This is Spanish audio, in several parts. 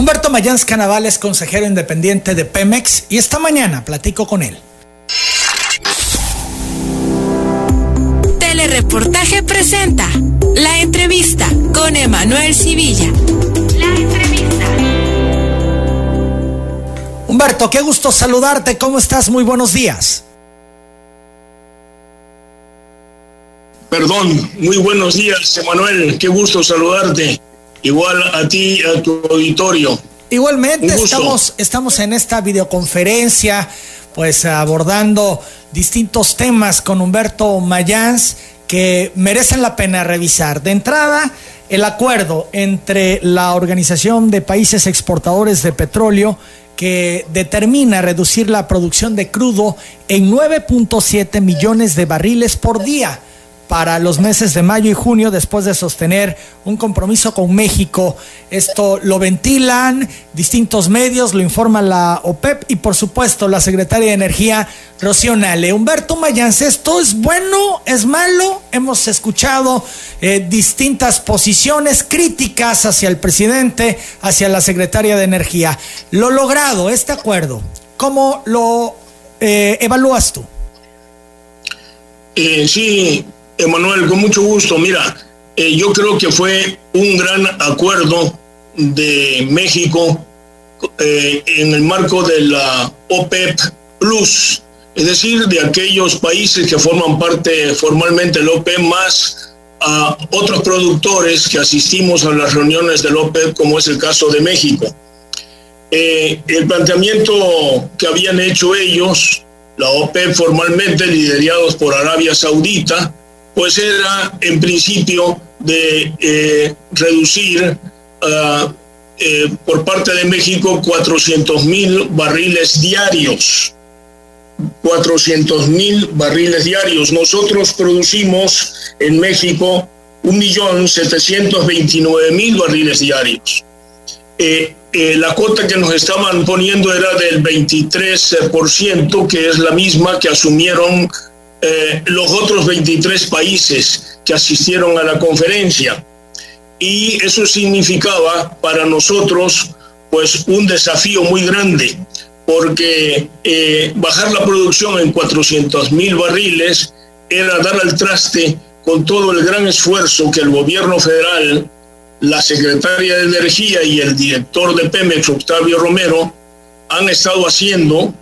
Humberto Mayans Canaval es consejero independiente de Pemex y esta mañana platico con él. Telereportaje presenta la entrevista con Emanuel Civilla. La entrevista. Humberto, qué gusto saludarte. ¿Cómo estás? Muy buenos días. Perdón, muy buenos días, Emanuel. Qué gusto saludarte. Igual a ti, a tu auditorio. Igualmente, estamos, estamos en esta videoconferencia, pues abordando distintos temas con Humberto Mayans que merecen la pena revisar. De entrada, el acuerdo entre la Organización de Países Exportadores de Petróleo que determina reducir la producción de crudo en 9.7 millones de barriles por día para los meses de mayo y junio después de sostener un compromiso con México. Esto lo ventilan distintos medios, lo informa la OPEP y por supuesto la secretaria de Energía, Rocío Nale. Humberto Mayans, ¿esto es bueno, es malo? Hemos escuchado eh, distintas posiciones críticas hacia el presidente, hacia la secretaria de Energía. Lo logrado, este acuerdo, ¿cómo lo eh, evalúas tú? Eh, sí, Emanuel, con mucho gusto. Mira, eh, yo creo que fue un gran acuerdo de México eh, en el marco de la OPEP Plus, es decir, de aquellos países que forman parte formalmente de la OPEP más a otros productores que asistimos a las reuniones de la OPEP, como es el caso de México. Eh, el planteamiento que habían hecho ellos, la OPEP formalmente liderados por Arabia Saudita, pues era en principio de eh, reducir ah, eh, por parte de México 400 mil barriles diarios. 400 mil barriles diarios. Nosotros producimos en México 1.729.000 barriles diarios. Eh, la cuota que nos estaban poniendo era del 23%, que es la misma que asumieron eh, los otros 23 países que asistieron a la conferencia. Y eso significaba para nosotros pues un desafío muy grande, porque eh, bajar la producción en 400 mil barriles era dar al traste con todo el gran esfuerzo que el gobierno federal, la secretaria de Energía y el director de Pemex, Octavio Romero, han estado haciendo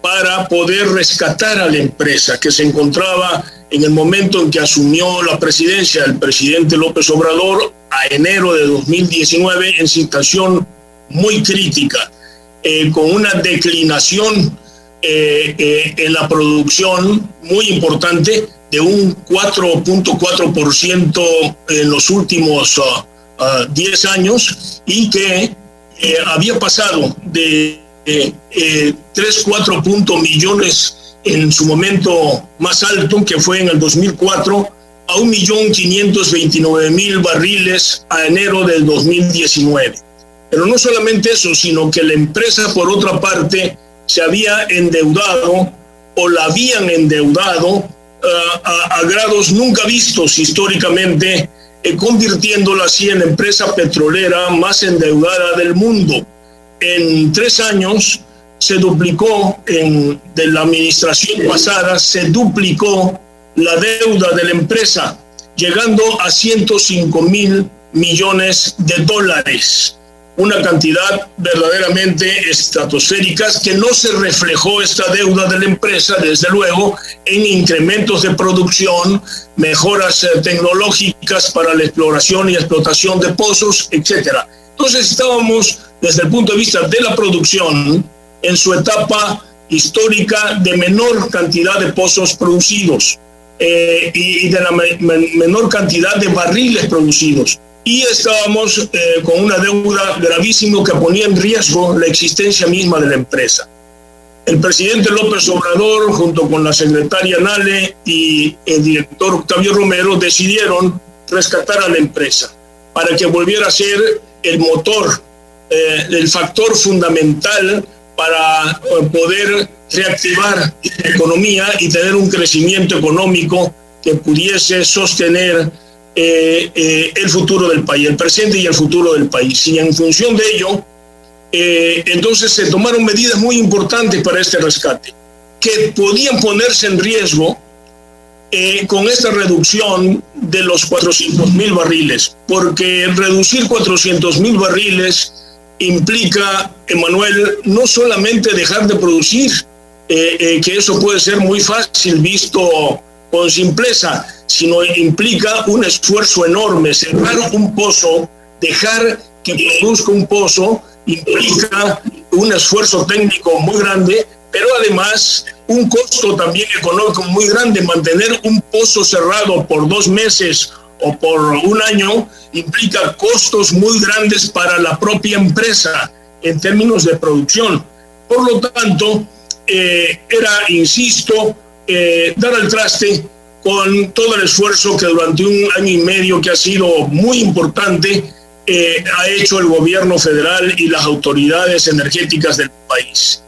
para poder rescatar a la empresa que se encontraba en el momento en que asumió la presidencia el presidente López Obrador a enero de 2019 en situación muy crítica, eh, con una declinación eh, eh, en la producción muy importante de un 4.4% en los últimos 10 uh, uh, años y que había pasado de eh, eh, 3, 4 puntos millones en su momento más alto, que fue en el 2004, a 1.529.000 barriles a enero del 2019. Pero no solamente eso, sino que la empresa, por otra parte, se había endeudado o la habían endeudado a, a, grados nunca vistos históricamente, eh, convirtiéndola así en la empresa petrolera más endeudada del mundo en tres años se duplicó, en, de la administración pasada, se duplicó la deuda de la empresa, llegando a 105 mil millones de dólares, una cantidad verdaderamente estratosférica que no se reflejó esta deuda de la empresa, desde luego, en incrementos de producción, mejoras eh, tecnológicas para la exploración y explotación de pozos, etcétera. Entonces estábamos desde el punto de vista de la producción en su etapa histórica de menor cantidad de pozos producidos eh, y, de la me, menor cantidad de barriles producidos. Y estábamos eh, con una deuda gravísima que ponía en riesgo la existencia misma de la empresa. El presidente López Obrador, junto con la secretaria Nale y el director Octavio Romero, decidieron rescatar a la empresa para que volviera a ser el motor eh, el factor fundamental para eh, poder reactivar la economía y tener un crecimiento económico que pudiese sostener eh, eh, el futuro del país, el presente y el futuro del país. Y en función de ello, eh, entonces se tomaron medidas muy importantes para este rescate, que podían ponerse en riesgo eh, con esta reducción de los 400 mil barriles, porque reducir 400 mil barriles implica, Emanuel, no solamente dejar de producir, eh, que eso puede ser muy fácil visto con simpleza, sino implica un esfuerzo enorme, cerrar un pozo, dejar que produzca un pozo implica un esfuerzo técnico muy grande, pero además un costo también económico muy grande. Mantener un pozo cerrado por dos meses o por un año implica costos muy grandes para la propia empresa en términos de producción. Por lo tanto, eh, era, insisto, eh, dar al traste con todo el esfuerzo que durante un año y medio que ha sido muy importante, eh, ha hecho el gobierno federal y las autoridades energéticas del país.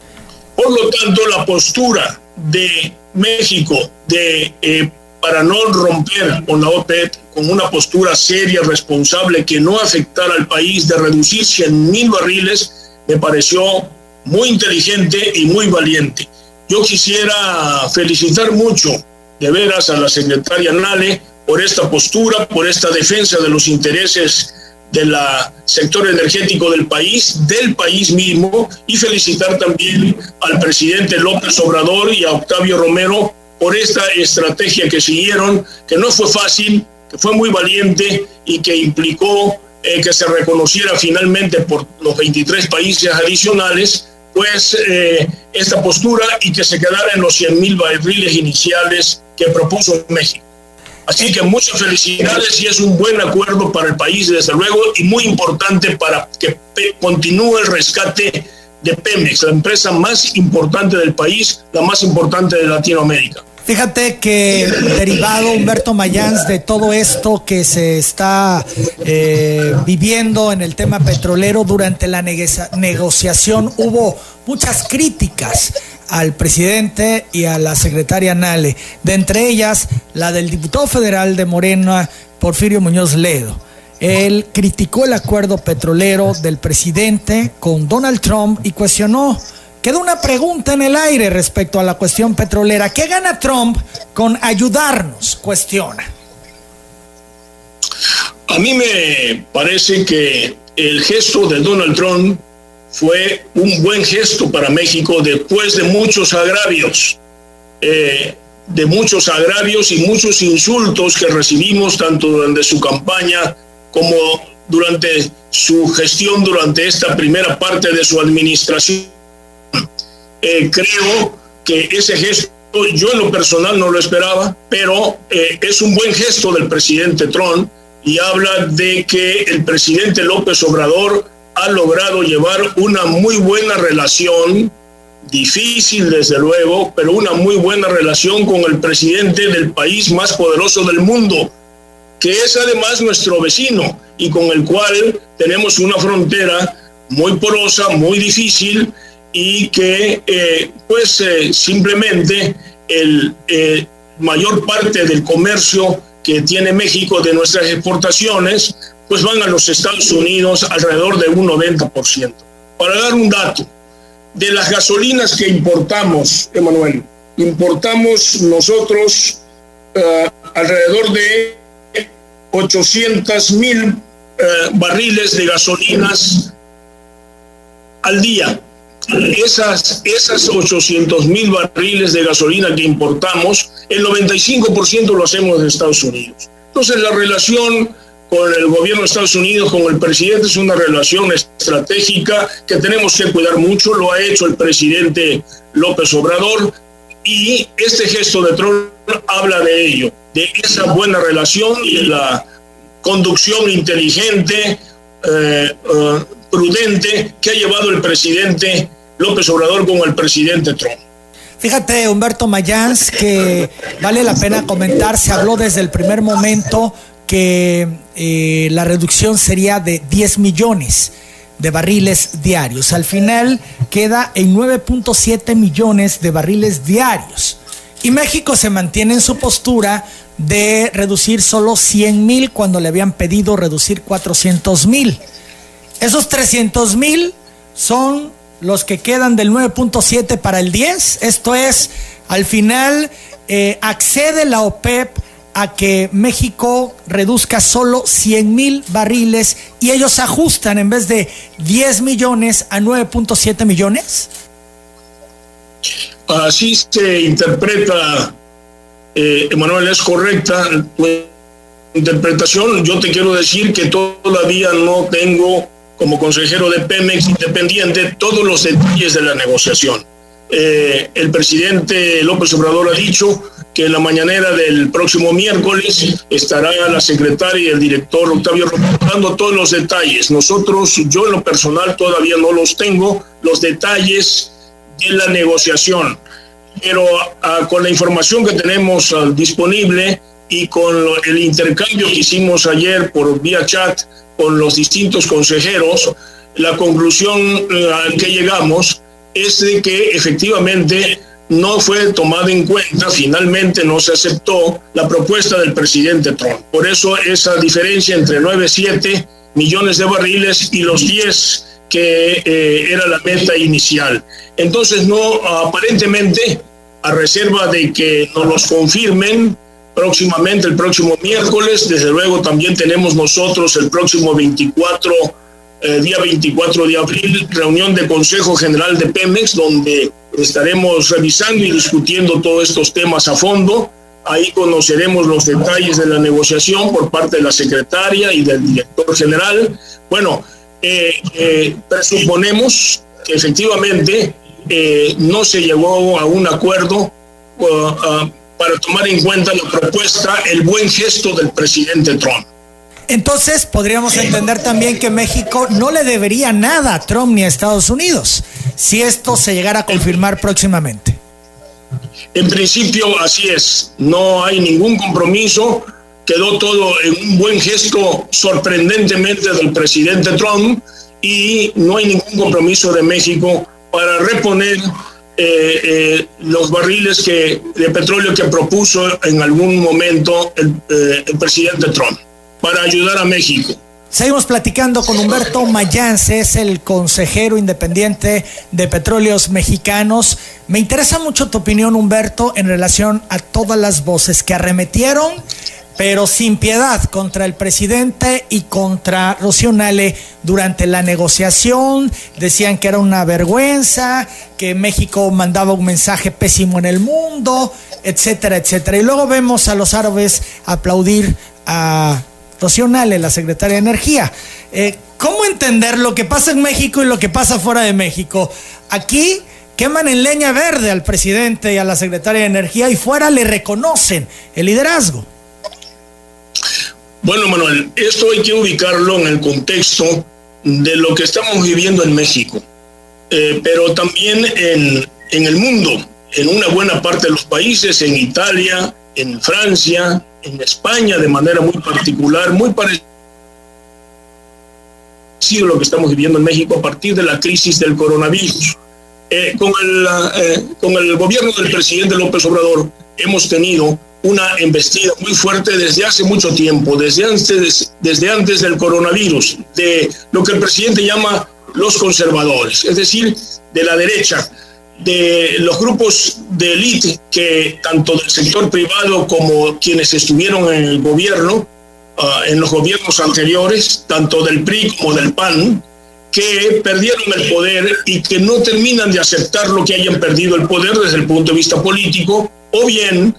Por lo tanto, la postura de México de, eh, para no romper con la OPEP, con una postura seria, responsable, que no afectara al país, de reducir 100 mil barriles, me pareció muy inteligente y muy valiente. Yo quisiera felicitar mucho, de veras, a la secretaria Nale por esta postura, por esta defensa de los intereses del sector energético del país, del país mismo, y felicitar también al presidente López Obrador y a Octavio Romero por esta estrategia que siguieron, que no fue fácil, que fue muy valiente y que implicó eh, que se reconociera finalmente por los 23 países adicionales, pues eh, esta postura y que se quedara en los 100 mil barriles iniciales que propuso México. Así que muchas felicidades y es un buen acuerdo para el país, desde luego, y muy importante para que continúe el rescate de Pemex, la empresa más importante del país, la más importante de Latinoamérica. Fíjate que derivado, Humberto Mayans, de todo esto que se está eh, viviendo en el tema petrolero durante la negociación, hubo muchas críticas al presidente y a la secretaria Nale, de entre ellas la del diputado federal de Morena, Porfirio Muñoz Ledo. Él criticó el acuerdo petrolero del presidente con Donald Trump y cuestionó, quedó una pregunta en el aire respecto a la cuestión petrolera. ¿Qué gana Trump con ayudarnos? Cuestiona. A mí me parece que el gesto de Donald Trump fue un buen gesto para México después de muchos agravios, eh, de muchos agravios y muchos insultos que recibimos tanto durante su campaña como durante su gestión, durante esta primera parte de su administración. Eh, creo que ese gesto, yo en lo personal no lo esperaba, pero eh, es un buen gesto del presidente Trump y habla de que el presidente López Obrador ha logrado llevar una muy buena relación, difícil desde luego, pero una muy buena relación con el presidente del país más poderoso del mundo, que es además nuestro vecino y con el cual tenemos una frontera muy porosa, muy difícil y que eh, pues eh, simplemente el eh, mayor parte del comercio que tiene México de nuestras exportaciones pues van a los Estados Unidos alrededor de un 90%. Para dar un dato, de las gasolinas que importamos, Emanuel, importamos nosotros alrededor de 800 mil barriles de gasolinas al día. Esas, esas 800 mil barriles de gasolina que importamos, el 95% lo hacemos de Estados Unidos. Entonces la relación con el gobierno de Estados Unidos, con el presidente, es una relación estratégica que tenemos que cuidar mucho, lo ha hecho el presidente López Obrador y este gesto de Trump habla de ello, de esa buena relación y de la conducción inteligente, eh, eh, prudente que ha llevado el presidente López Obrador con el presidente Trump. Fíjate, Humberto Mayans, que vale la pena comentar, se habló desde el primer momento que eh, la reducción sería de 10 millones de barriles diarios. Al final queda en 9.7 millones de barriles diarios. Y México se mantiene en su postura de reducir solo 100 mil cuando le habían pedido reducir 400 mil. Esos 300 mil son los que quedan del 9.7 para el 10. Esto es, al final, eh, accede la OPEP a que México reduzca solo 100 mil barriles y ellos ajustan en vez de 10 millones a 9.7 millones? Así se interpreta, eh, Emanuel, es correcta tu interpretación. Yo te quiero decir que todavía no tengo como consejero de Pemex independiente todos los detalles de la negociación. Eh, el presidente López Obrador ha dicho que en la mañanera del próximo miércoles estará la secretaria y el director Octavio dando todos los detalles. Nosotros, yo en lo personal todavía no los tengo, los detalles de la negociación, pero ah, con la información que tenemos ah, disponible y con el intercambio que hicimos ayer por vía chat con los distintos consejeros, la conclusión ah, a que llegamos es de que efectivamente no fue tomada en cuenta, finalmente no se aceptó la propuesta del presidente Trump. Por eso esa diferencia entre 9,7 millones de barriles y los 10 que eh, era la meta inicial. Entonces, no, aparentemente, a reserva de que nos los confirmen próximamente, el próximo miércoles, desde luego también tenemos nosotros el próximo 24 eh, día 24 de abril, reunión de Consejo General de Pemex, donde estaremos revisando y discutiendo todos estos temas a fondo. Ahí conoceremos los detalles de la negociación por parte de la secretaria y del director general. Bueno, eh, eh, presuponemos que efectivamente no se llegó a un acuerdo para tomar en cuenta la propuesta, el buen gesto del presidente Trump. Entonces podríamos entender también que México no le debería nada a Trump ni a Estados Unidos si esto se llegara a confirmar próximamente. En principio así es, no hay ningún compromiso, quedó todo en un buen gesto sorprendentemente del presidente Trump y no hay ningún compromiso de México para reponer eh, eh, los barriles que, de petróleo que propuso en algún momento el eh, presidente Trump para ayudar a México. Seguimos platicando con Humberto Mayance, es el consejero independiente de Petróleos Mexicanos. Me interesa mucho tu opinión, Humberto, en relación a todas las voces que arremetieron, pero sin piedad, contra el presidente y contra Rocío Nale durante la negociación. Decían que era una vergüenza, que México mandaba un mensaje pésimo en el mundo, etcétera, etcétera. Y luego vemos a los árabes aplaudir a Rocío la secretaria de Energía. Eh, ¿Cómo entender lo que pasa en México y lo que pasa fuera de México? Aquí queman en leña verde al presidente y a la secretaria de Energía y fuera le reconocen el liderazgo. Bueno, Manuel, esto hay que ubicarlo en el contexto de lo que estamos viviendo en México, eh, pero también en, en el mundo, en una buena parte de los países, en Italia, en Francia, en España de manera muy particular, muy parecido a lo que estamos viviendo en México a partir de la crisis del coronavirus. Eh, con, el, eh, con el gobierno del presidente López Obrador hemos tenido una embestida muy fuerte desde hace mucho tiempo, desde antes, desde antes del coronavirus, de lo que el presidente llama los conservadores, es decir, de la derecha, de los grupos de élite que tanto del sector privado como quienes estuvieron en el gobierno, ah, en los gobiernos anteriores, tanto del PRI como del PAN, que perdieron el poder y que no terminan de aceptar lo que hayan perdido el poder desde el punto de vista político, o bien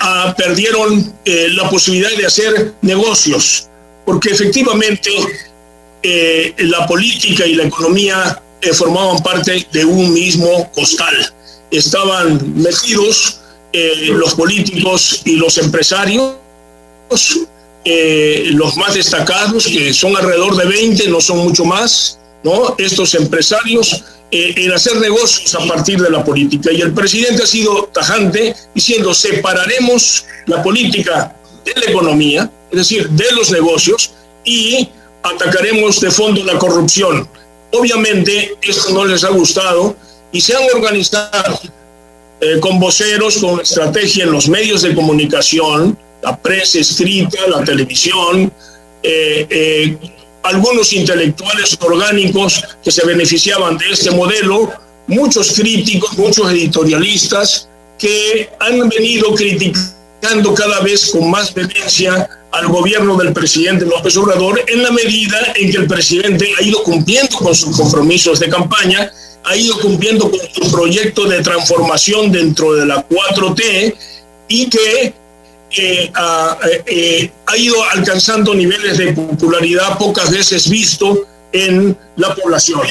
ah, perdieron eh, la posibilidad de hacer negocios, porque efectivamente eh, la política y la economía eh, formaban parte de un mismo costal. Estaban metidos los políticos y los empresarios, los más destacados, que son alrededor de 20, no son mucho más, ¿no? Estos empresarios en hacer negocios a partir de la política. Y el presidente ha sido tajante diciendo, separaremos la política de la economía, es decir, de los negocios, y atacaremos de fondo la corrupción. Obviamente esto no les ha gustado y se han organizado eh, con voceros, con estrategia en los medios de comunicación, la prensa escrita, la televisión, eh, eh, algunos intelectuales orgánicos que se beneficiaban de este modelo, muchos críticos, muchos editorialistas que han venido criticando cada vez con más vehemencia al gobierno del presidente López Obrador en la medida en que el presidente ha ido cumpliendo con sus compromisos de campaña, ha ido cumpliendo con su proyecto de transformación dentro de la 4T y que eh, ha, eh, ha, ido alcanzando niveles de popularidad pocas veces visto en la población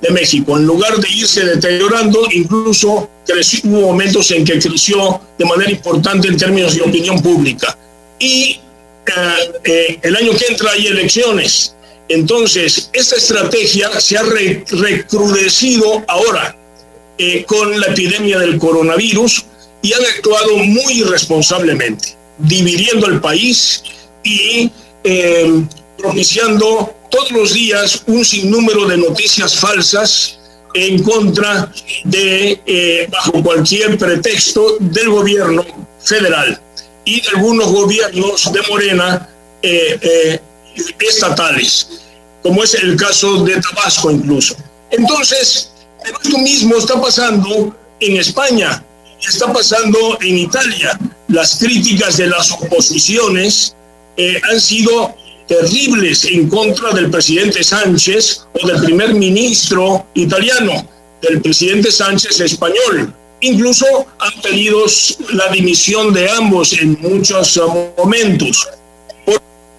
de México. En lugar de irse deteriorando, incluso creció, hubo momentos en que creció de manera importante en términos de opinión pública. Y eh, eh, el año que entra hay elecciones. Entonces, esta estrategia se ha re recrudecido ahora eh, con la epidemia del coronavirus y han actuado muy irresponsablemente, dividiendo el país y propiciando todos los días un sinnúmero de noticias falsas en contra de, bajo cualquier pretexto, del gobierno federal y de algunos gobiernos de Morena eh, eh, estatales, como es el caso de Tabasco incluso. Entonces, esto mismo está pasando en España, está pasando en Italia. Las críticas de las oposiciones eh, han sido terribles en contra del presidente Sánchez o del primer ministro italiano, del presidente Sánchez español. Incluso han pedido la dimisión de ambos en muchos momentos,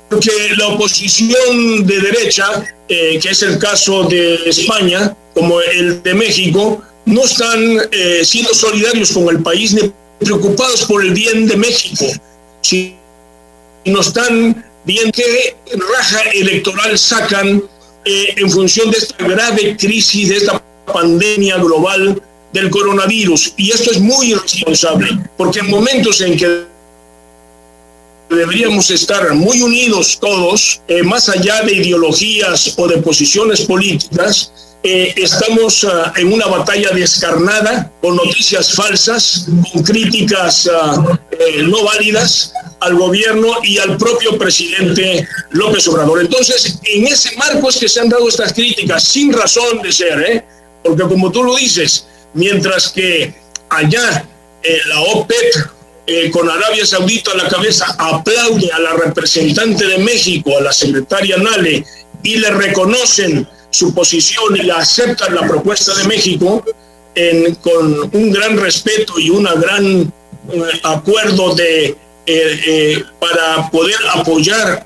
porque la oposición de derecha, eh, que es el caso de España, como el de México, no están eh, siendo solidarios con el país ni preocupados por el bien de México, sino están viendo qué raja electoral sacan eh, en función de esta grave crisis, de esta pandemia global del coronavirus. Y esto es muy irresponsable, porque en momentos en que deberíamos estar muy unidos todos, eh, más allá de ideologías o de posiciones políticas, eh, estamos uh, en una batalla descarnada, con noticias falsas, con críticas uh, eh, no válidas al gobierno y al propio presidente López Obrador. Entonces, en ese marco es que se han dado estas críticas, sin razón de ser, ¿eh? porque como tú lo dices, mientras que allá eh, la OPEP eh, con Arabia Saudita a la cabeza aplaude a la representante de México, a la secretaria Nale, y le reconocen su posición y la aceptan la propuesta de México con un gran respeto y un gran eh, acuerdo de, para poder apoyar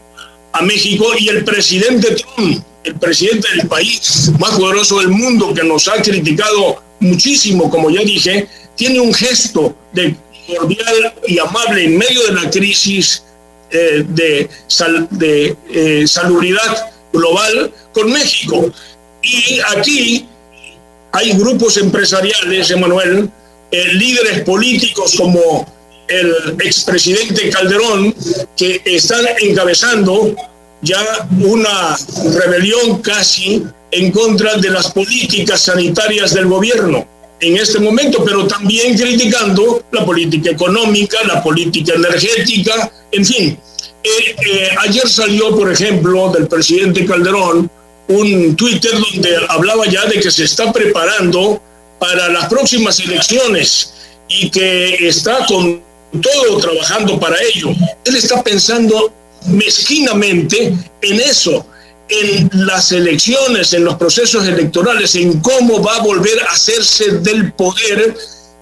a México y el presidente Trump, el presidente del país más poderoso del mundo que nos ha criticado muchísimo, como ya dije, tiene un gesto de cordial y amable en medio de la crisis eh, de, de eh, salubridad global con México. Y aquí hay grupos empresariales, Emanuel, eh, líderes políticos como el expresidente Calderón, que están encabezando ya una rebelión casi en contra de las políticas sanitarias del gobierno en este momento, pero también criticando la política económica, la política energética, en fin. Ayer salió, por ejemplo, del presidente Calderón un Twitter donde hablaba ya de que se está preparando para las próximas elecciones y que está con todo trabajando para ello. Él está pensando mezquinamente en eso, en las elecciones, en los procesos electorales, en cómo va a volver a hacerse del poder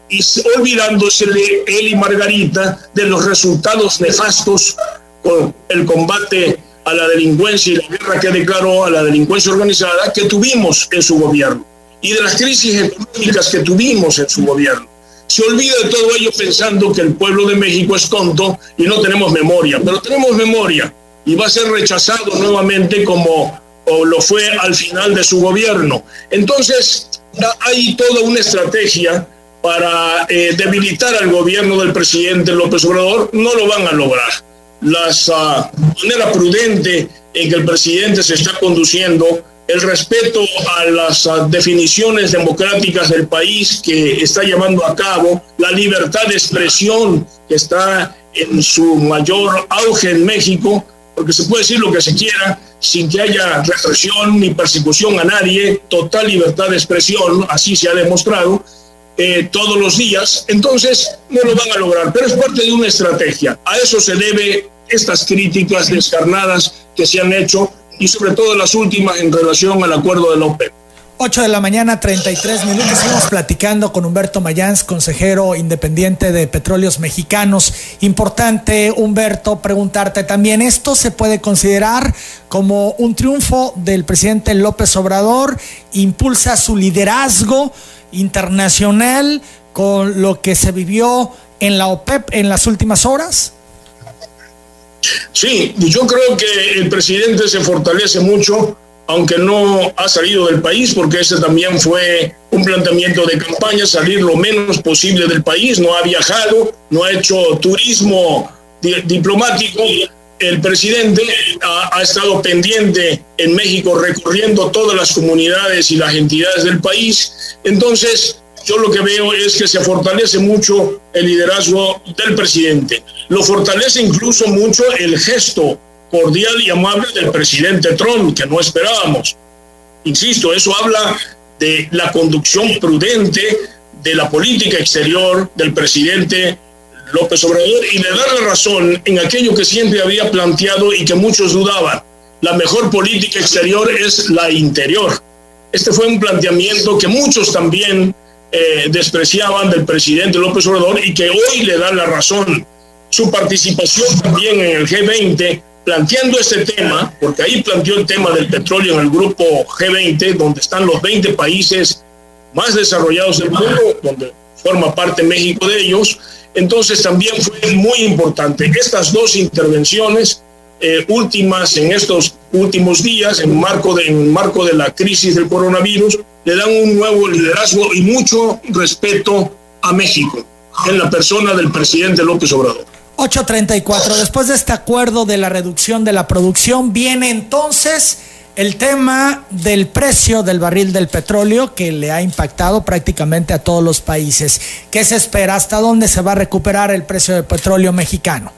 y olvidándose él y Margarita de los resultados nefastos con el combate a la delincuencia y la guerra que declaró a la delincuencia organizada que tuvimos en su gobierno y de las crisis económicas que tuvimos en su gobierno se olvida de todo ello pensando que el pueblo de México es tonto y no tenemos memoria, pero tenemos memoria y va a ser rechazado nuevamente como lo fue al final de su gobierno. Entonces, hay toda una estrategia para eh, debilitar al gobierno del presidente López Obrador, no lo van a lograr. La uh, manera prudente en que el presidente se está conduciendo el respeto a las definiciones democráticas del país que está llevando a cabo, la libertad de expresión que está en su mayor auge en México, porque se puede decir lo que se quiera sin que haya represión ni persecución a nadie, total libertad de expresión, así se ha demostrado eh, todos los días, entonces no lo van a lograr, pero es parte de una estrategia. A eso se debe estas críticas descarnadas que se han hecho y sobre todo las últimas en relación al acuerdo de la OPEP. 8 de la mañana, 33 minutos. Estamos platicando con Humberto Mayans, consejero independiente de Petróleos Mexicanos. Importante, Humberto, preguntarte también, ¿esto se puede considerar como un triunfo del presidente López Obrador? ¿Impulsa su liderazgo internacional con lo que se vivió en la OPEP en las últimas horas? Sí, yo creo que el presidente se fortalece mucho, aunque no ha salido del país, porque ese también fue un planteamiento de campaña, salir lo menos posible del país, no ha viajado, no ha hecho turismo diplomático. El presidente ha, ha estado pendiente en México recorriendo todas las comunidades y las entidades del país. Entonces, yo lo que veo es que se fortalece mucho el liderazgo del presidente. Lo fortalece incluso mucho el gesto cordial y amable del presidente Trump, que no esperábamos. Insisto, eso habla de la conducción prudente de la política exterior del presidente López Obrador y le da la razón en aquello que siempre había planteado y que muchos dudaban. La mejor política exterior es la interior. Este fue un planteamiento que muchos también eh, despreciaban del presidente López Obrador y que hoy le dan la razón. Su participación también en el G20, planteando este tema, porque ahí planteó el tema del petróleo en el grupo G20, donde están los 20 países más desarrollados del mundo, donde forma parte México de ellos. Entonces también fue muy importante. Estas dos intervenciones eh, últimas en estos últimos días, en marco, de, en marco de la crisis del coronavirus, le dan un nuevo liderazgo y mucho respeto a México en la persona del presidente López Obrador. 834, después de este acuerdo de la reducción de la producción, viene entonces el tema del precio del barril del petróleo que le ha impactado prácticamente a todos los países. ¿Qué se espera? ¿Hasta dónde se va a recuperar el precio del petróleo mexicano?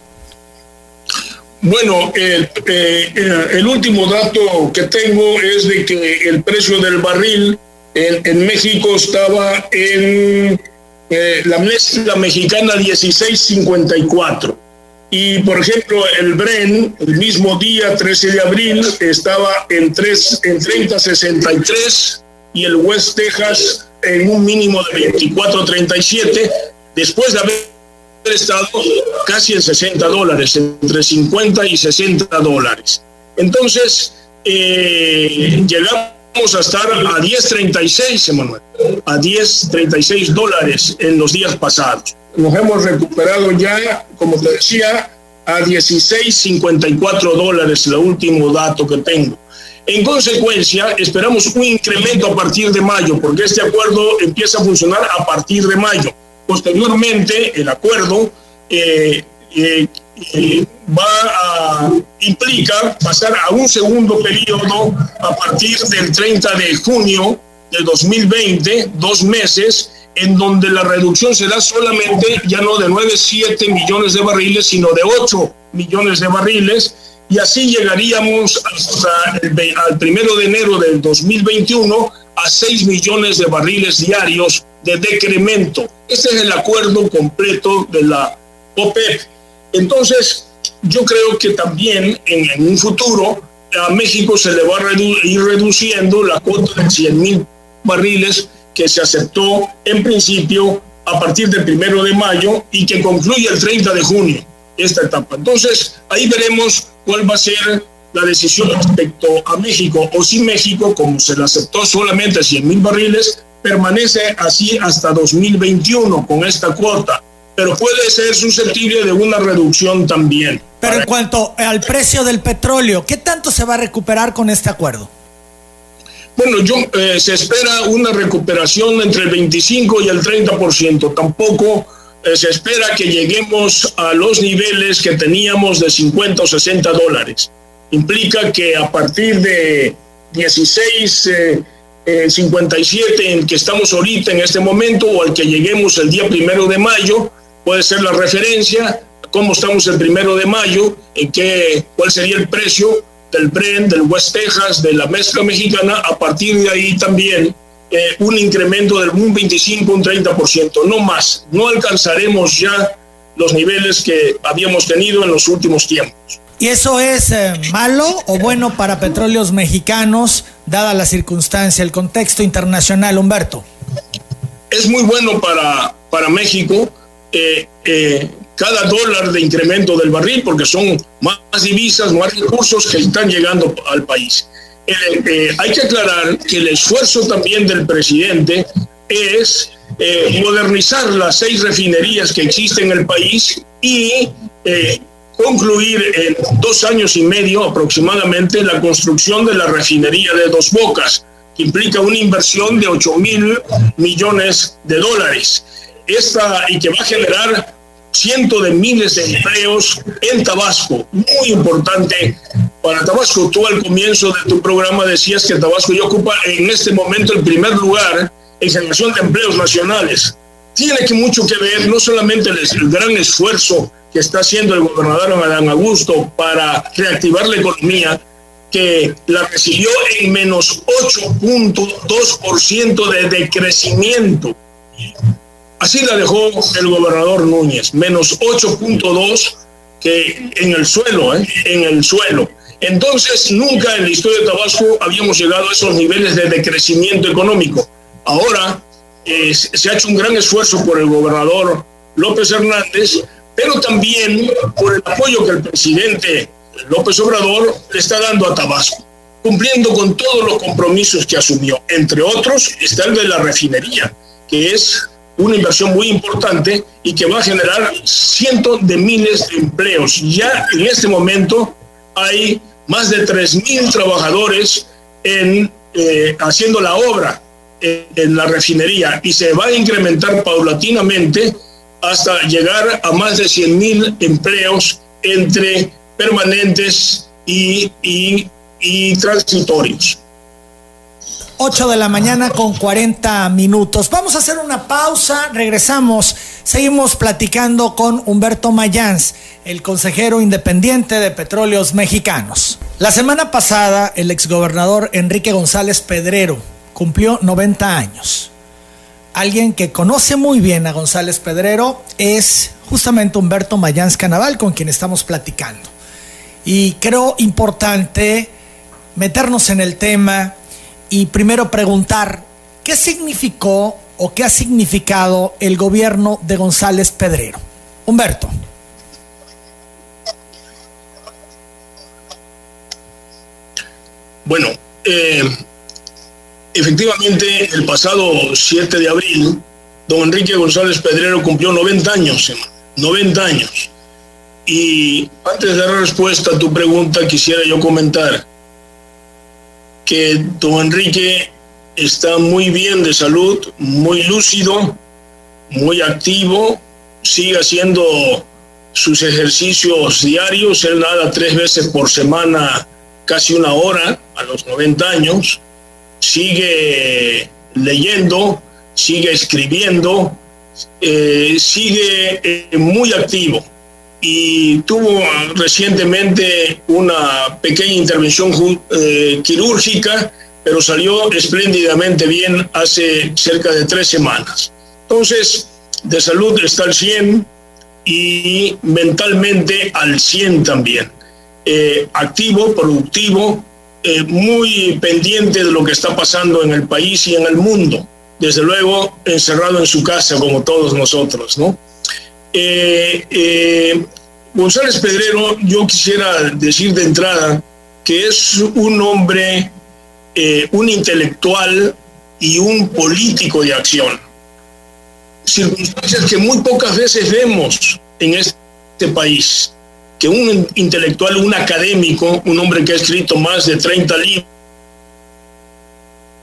Bueno, el, eh, el, último dato que tengo es de que el precio del barril en, México estaba en eh, la mezcla mexicana 16.54. Y por ejemplo, el Bren, el mismo día, 13 de abril, estaba en, 3, en 30.63 y el West Texas en un mínimo de 24.37, después de haber estado casi en 60 dólares, entre 50 y 60 dólares. Entonces, eh, llegamos a estar a 10.36, Emanuel, a 10.36 dólares en los días pasados. Nos hemos recuperado ya, como te decía, a 16.54 dólares, el último dato que tengo. En consecuencia, esperamos un incremento a partir de mayo, porque este acuerdo empieza a funcionar a partir de mayo. Posteriormente, el acuerdo eh, eh, va a implica pasar a un segundo periodo a partir del 30 de junio de 2020, dos meses, en donde la reducción será solamente ya no de 9, 7 millones de barriles, sino de 8 millones de barriles, y así llegaríamos hasta el, al primero de enero del 2021 a 6 millones de barriles diarios de decremento. Este es el acuerdo completo de la OPEP. Entonces, yo creo que también en, un futuro a México se le va a ir reduciendo la cuota de 100 mil barriles que se aceptó en principio a partir del primero de mayo y que concluye el 30 de junio esta etapa. Entonces, ahí veremos cuál va a ser la decisión respecto a México o si México, como se le aceptó solamente 100 mil barriles, permanece así hasta 2021 con esta cuota, pero puede ser susceptible de una reducción también. Pero en cuanto al precio del petróleo, ¿qué tanto se va a recuperar con este acuerdo? Bueno, yo eh, se espera una recuperación entre el 25 y el 30%. Tampoco eh, se espera que lleguemos a los niveles que teníamos de 50 o 60 dólares. Implica que a partir de 16 57 eh, en que estamos ahorita en este momento o al que lleguemos el día primero de mayo, puede ser la referencia. cómo estamos el primero de mayo, en qué, cuál sería el precio del Bren, del West Texas, de la mezcla mexicana, a partir de ahí también eh, un incremento del un 25, un 30%, no más. No alcanzaremos ya los niveles que habíamos tenido en los últimos tiempos. ¿Y eso es eh, malo o bueno para petróleos mexicanos, dada la circunstancia, el contexto internacional, Humberto? Es muy bueno para, para México eh, eh, cada dólar de incremento del barril, porque son más divisas, más recursos que están llegando al país. hay que aclarar que el esfuerzo también del presidente es modernizar las seis refinerías que existen en el país y concluir en dos años y medio aproximadamente la construcción de la refinería de Dos Bocas, que implica una inversión de 8 mil millones de dólares. Esta y que va a generar cientos de miles de empleos en Tabasco, muy importante para Tabasco. Tú al comienzo de tu programa decías que Tabasco ya ocupa en este momento el primer lugar en generación de empleos nacionales. Tiene que mucho que ver no solamente el, el gran esfuerzo que está haciendo el gobernador Adán Augusto para reactivar la economía, que la recibió en menos 8.2% de decrecimiento. Así la dejó el gobernador Núñez, menos 8.2 que en el suelo, ¿eh? en el suelo. Entonces, nunca en la historia de Tabasco habíamos llegado a esos niveles de decrecimiento económico. Ahora eh, se ha hecho un gran esfuerzo por el gobernador López Hernández pero también por el apoyo que el presidente López Obrador le está dando a Tabasco, cumpliendo con todos los compromisos que asumió. Entre otros está el de la refinería, que es una inversión muy importante y que va a generar cientos de miles de empleos. Ya en este momento hay más de 3.000 trabajadores en, eh, haciendo la obra en la refinería y se va a incrementar paulatinamente hasta llegar a más de 100 mil empleos entre permanentes y, y, transitorios. 8 de la mañana con 40 minutos. Vamos a hacer una pausa, regresamos, seguimos platicando con Humberto Mayans, el consejero independiente de Petróleos Mexicanos. La semana pasada, el exgobernador Enrique González Pedrero cumplió 90 años alguien que conoce muy bien a González Pedrero es justamente Humberto Mayans Canaval, con quien estamos platicando. Y creo importante meternos en el tema y primero preguntar qué significó o qué ha significado el gobierno de González Pedrero. Humberto. Bueno, eh, Efectivamente, el pasado 7 de abril, don Enrique González Pedrero cumplió 90 años, 90 años. Y antes de dar respuesta a tu pregunta, quisiera yo comentar que don Enrique está muy bien de salud, muy lúcido, muy activo, sigue haciendo sus ejercicios diarios, él nada tres veces por semana, casi una hora a los 90 años. Sigue leyendo, sigue escribiendo, eh, sigue eh, muy activo y tuvo recientemente una pequeña intervención eh, quirúrgica, pero salió espléndidamente bien hace cerca de tres semanas. Entonces, de salud está al 100 y mentalmente al 100 también. activo, productivo, eh, muy pendiente de lo que está pasando en el país y en el mundo. Desde luego, encerrado en su casa, como todos nosotros, ¿no? Eh, eh, González Pedrero, yo quisiera decir de entrada que es un hombre, un intelectual y un político de acción. Circunstancias que muy pocas veces vemos en este país que un intelectual, un académico, un hombre que ha escrito más de 30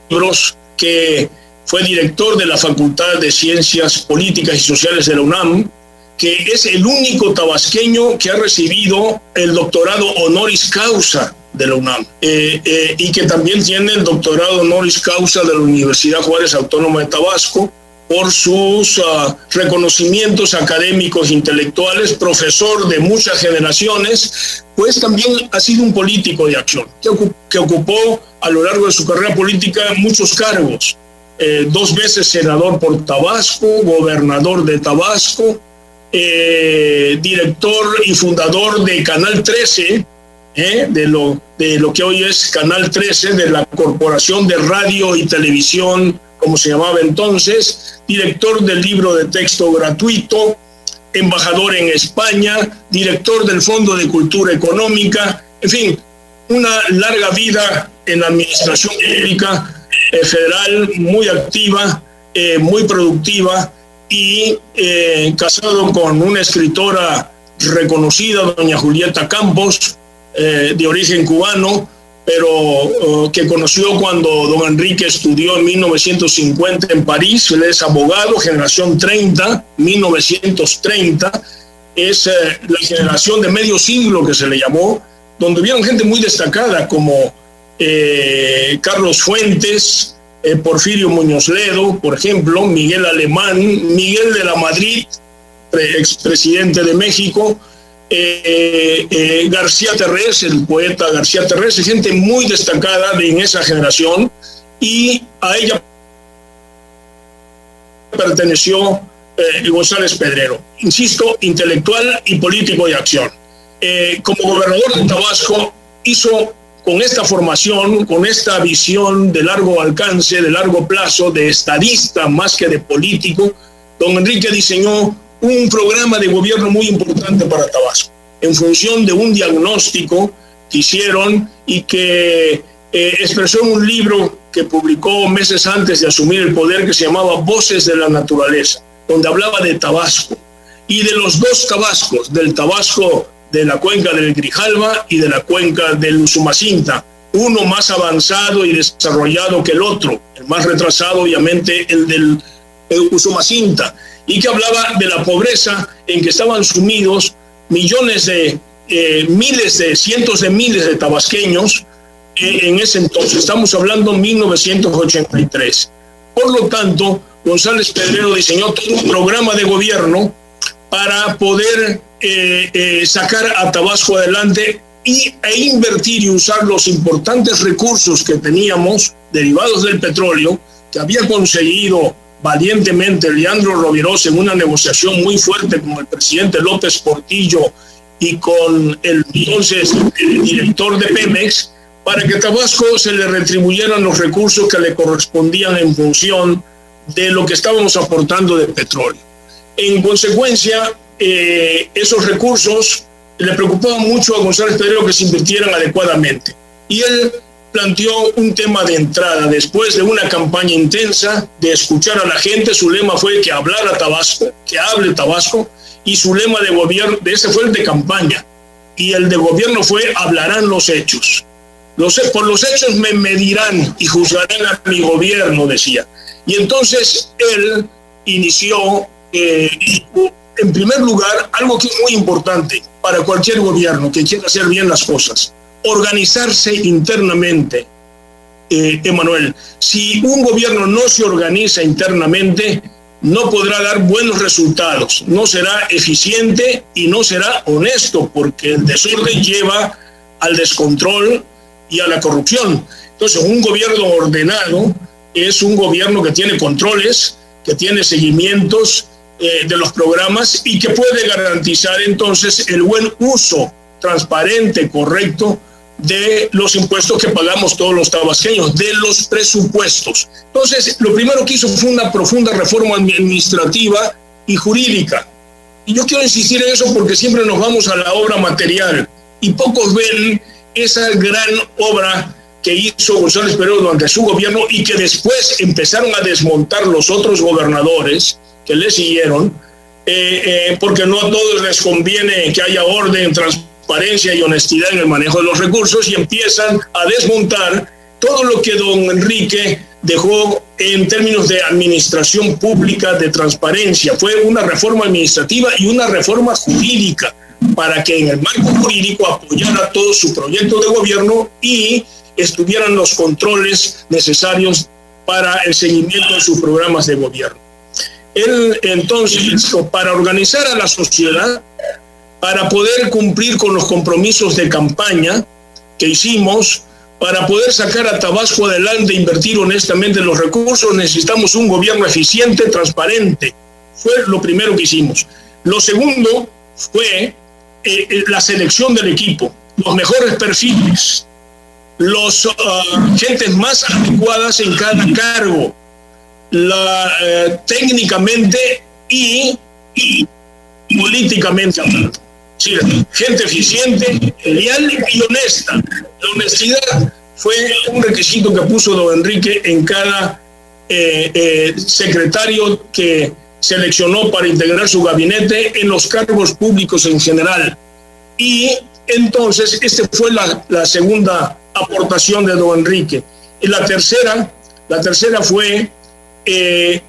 libros, que fue director de la Facultad de Ciencias Políticas y Sociales de la UNAM, que es el único tabasqueño que ha recibido el doctorado honoris causa de la UNAM eh, eh, y que también tiene el doctorado honoris causa de la Universidad Juárez Autónoma de Tabasco por sus ah, reconocimientos académicos, intelectuales, profesor de muchas generaciones, pues también ha sido un político de acción, que, ocupó a lo largo de su carrera política muchos cargos. Eh, dos veces senador por Tabasco, gobernador de Tabasco, eh, director y fundador de Canal 13, eh, de, lo, de lo que hoy es Canal 13, de la Corporación de Radio y Televisión como se llamaba entonces, director del libro de texto gratuito, embajador en España, director del Fondo de Cultura Económica, en fin, una larga vida en la administración pública eh, federal, muy activa, muy productiva y eh, casado con una escritora reconocida, doña Julieta Campos, de origen cubano, pero uh, que conoció cuando don Enrique estudió en 1950 en París. Él es abogado, generación 30, 1930. Es eh, la generación de medio siglo que se le llamó, donde hubieron gente muy destacada como eh, Carlos Fuentes, eh, Porfirio Muñoz Ledo, por ejemplo, Miguel Alemán, Miguel de la Madrid, expresidente de México, eh, eh, García Terrés, el poeta García Terrés, gente muy destacada en esa generación y a ella perteneció González Pedrero, insisto, intelectual y político de acción. como gobernador de Tabasco hizo con esta formación, con esta visión de largo alcance, de largo plazo, de estadista más que de político, don Enrique diseñó un programa de gobierno muy importante para Tabasco, en función de un diagnóstico que hicieron y que eh, expresó en un libro que publicó meses antes de asumir el poder que se llamaba Voces de la Naturaleza, donde hablaba de Tabasco. Y de los dos Tabascos, del Tabasco de la cuenca del Grijalva y de la cuenca del Usumacinta, uno más avanzado y desarrollado que el otro, el más retrasado obviamente el del Usumacinta, y que hablaba de la pobreza en que estaban sumidos millones de, eh, miles de, cientos de miles de tabasqueños eh, en ese entonces. Estamos hablando 1983. Por lo tanto, González Pedrero diseñó todo un programa de gobierno para poder eh, sacar a Tabasco adelante y, e invertir y usar los importantes recursos que teníamos derivados del petróleo que había conseguido valientemente Leandro Rovirosa en una negociación muy fuerte con el presidente López Portillo y con el entonces el director de Pemex para que Tabasco se le retribuyeran los recursos que le correspondían en función de lo que estábamos aportando de petróleo. En consecuencia, eh, esos recursos le preocupaban mucho a González Pedrero que se invirtieran adecuadamente. Y él planteó un tema de entrada después de una campaña intensa de escuchar a la gente. Su lema fue que hablara Tabasco, que hable Tabasco, y su lema de gobierno, de ese fue el de campaña, y el de gobierno fue hablarán los hechos. Por los hechos me medirán y juzgarán a mi gobierno, decía. Y entonces él inició, eh, en primer lugar, algo que es muy importante para cualquier gobierno que quiera hacer bien las cosas organizarse internamente, eh, Emanuel. Si un gobierno no se organiza internamente, no podrá dar buenos resultados, no será eficiente y no será honesto, porque el desorden lleva al descontrol y a la corrupción. Entonces, un gobierno ordenado es un gobierno que tiene controles, que tiene seguimientos eh, de los programas y que puede garantizar entonces el buen uso transparente, correcto de los impuestos que pagamos todos los tabasqueños, de los presupuestos. Entonces, lo primero que hizo fue una profunda reforma administrativa y jurídica. Y yo quiero insistir en eso porque siempre nos vamos a la obra material y pocos ven esa gran obra que hizo González Pérez durante su gobierno y que después empezaron a desmontar los otros gobernadores que le siguieron, eh, eh, porque no a todos les conviene que haya orden, transparencia y honestidad en el manejo de los recursos y empiezan a desmontar todo lo que don Enrique dejó en términos de administración pública, de transparencia. Fue una reforma administrativa y una reforma jurídica para que en el marco jurídico apoyara todo su proyecto de gobierno y estuvieran los controles necesarios para el seguimiento de sus programas de gobierno. Él entonces, para organizar a la sociedad, para poder cumplir con los compromisos de campaña que hicimos, para poder sacar a Tabasco adelante invertir honestamente los recursos, necesitamos un gobierno eficiente, transparente. Fue lo primero que hicimos. Lo segundo fue eh, eh, la selección del equipo, los mejores perfiles, los uh, gentes más adecuadas en cada cargo, la, eh, técnicamente y, políticamente hablando. gente eficiente, leal y honesta. La honestidad fue un requisito que puso don Enrique en cada eh, eh, secretario que seleccionó para integrar su gabinete en los cargos públicos en general. Y entonces, esta fue la, la segunda aportación de don Enrique. Y la tercera, la tercera fue eh,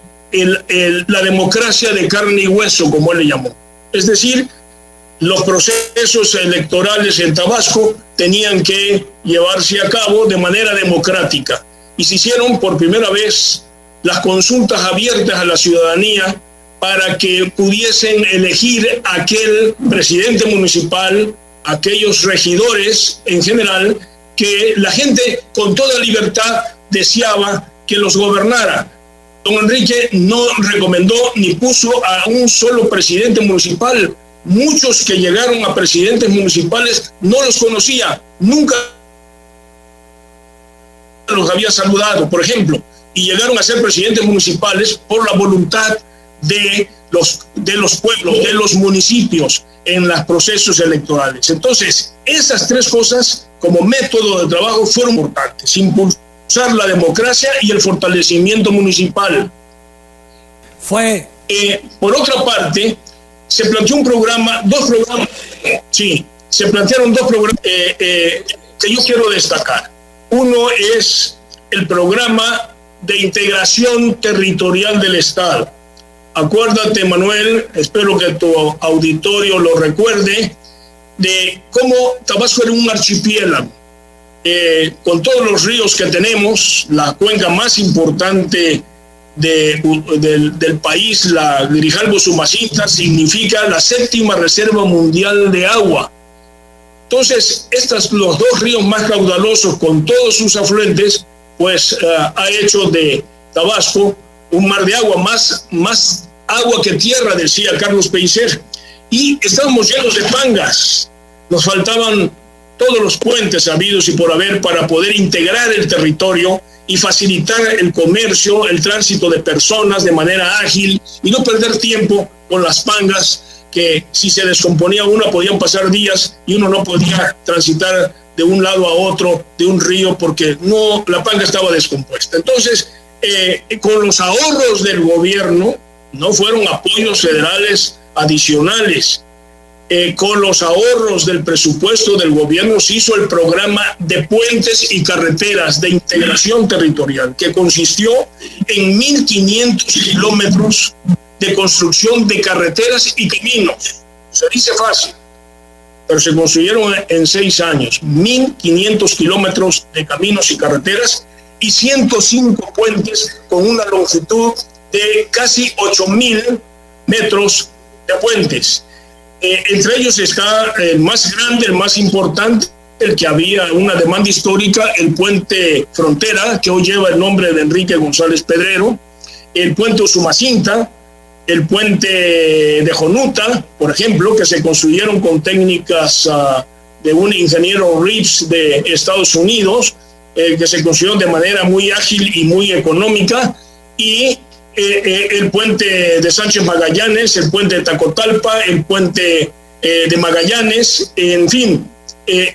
la democracia de carne y hueso, como él le llamó. Es decir, los procesos electorales en Tabasco tenían que llevarse a cabo de manera democrática. Y se hicieron por primera vez las consultas abiertas a la ciudadanía para que pudiesen elegir aquel presidente municipal, aquellos regidores en general, que la gente con toda libertad deseaba que los gobernara. Don Enrique no recomendó ni puso a un solo presidente municipal. Muchos que llegaron a presidentes municipales no los conocía, nunca los había saludado, por ejemplo, y llegaron a ser presidentes municipales por la voluntad de los, de los pueblos, de los municipios en los procesos electorales. Entonces, esas tres cosas como método de trabajo fueron importantes. Impulsar la democracia y el fortalecimiento municipal. Fue. Eh, por otra parte, se planteó un programa, dos programas, sí, se plantearon dos programas eh, eh, que yo quiero destacar. Uno es el programa de integración territorial del Estado. Acuérdate, Manuel, espero que tu auditorio lo recuerde, de cómo Tabasco era un archipiélago, eh, con todos los ríos que tenemos, la cuenca más importante del, país, la Grijalbo Sumacita, significa la séptima reserva mundial de agua. Entonces, estos los dos ríos más caudalosos, con todos sus afluentes, pues eh, ha hecho de Tabasco un mar de agua, más, más agua que tierra, decía Carlos Pellicer. Y estábamos llenos de pangas, nos faltaban todos los puentes habidos y por haber para poder integrar el territorio y facilitar el comercio, el tránsito de personas de manera ágil y no perder tiempo con las pangas que si se descomponía una podían pasar días y uno no podía transitar de un lado a otro de un río porque no la panga estaba descompuesta. Entonces, eh, con los ahorros del gobierno, no fueron apoyos federales adicionales, eh, con los ahorros del presupuesto del gobierno se hizo el programa de puentes y carreteras de integración territorial, que consistió en 1.500 kilómetros de construcción de carreteras y caminos. Se dice fácil, pero se construyeron en seis años 1.500 kilómetros de caminos y carreteras y 105 puentes con una longitud de casi 8.000 metros de puentes eh, entre ellos está el más grande, el más importante, el que había una demanda histórica, el puente Frontera, que hoy lleva el nombre de Enrique González Pedrero, el puente Usumacinta, el puente de Jonuta, por ejemplo, que se construyeron con técnicas ah, de un ingeniero Reeves de Estados Unidos, eh, que se construyeron de manera muy ágil y muy económica, y eh, eh, el puente de Sánchez Magallanes, el puente de Tacotalpa, el puente eh, de Magallanes, en fin,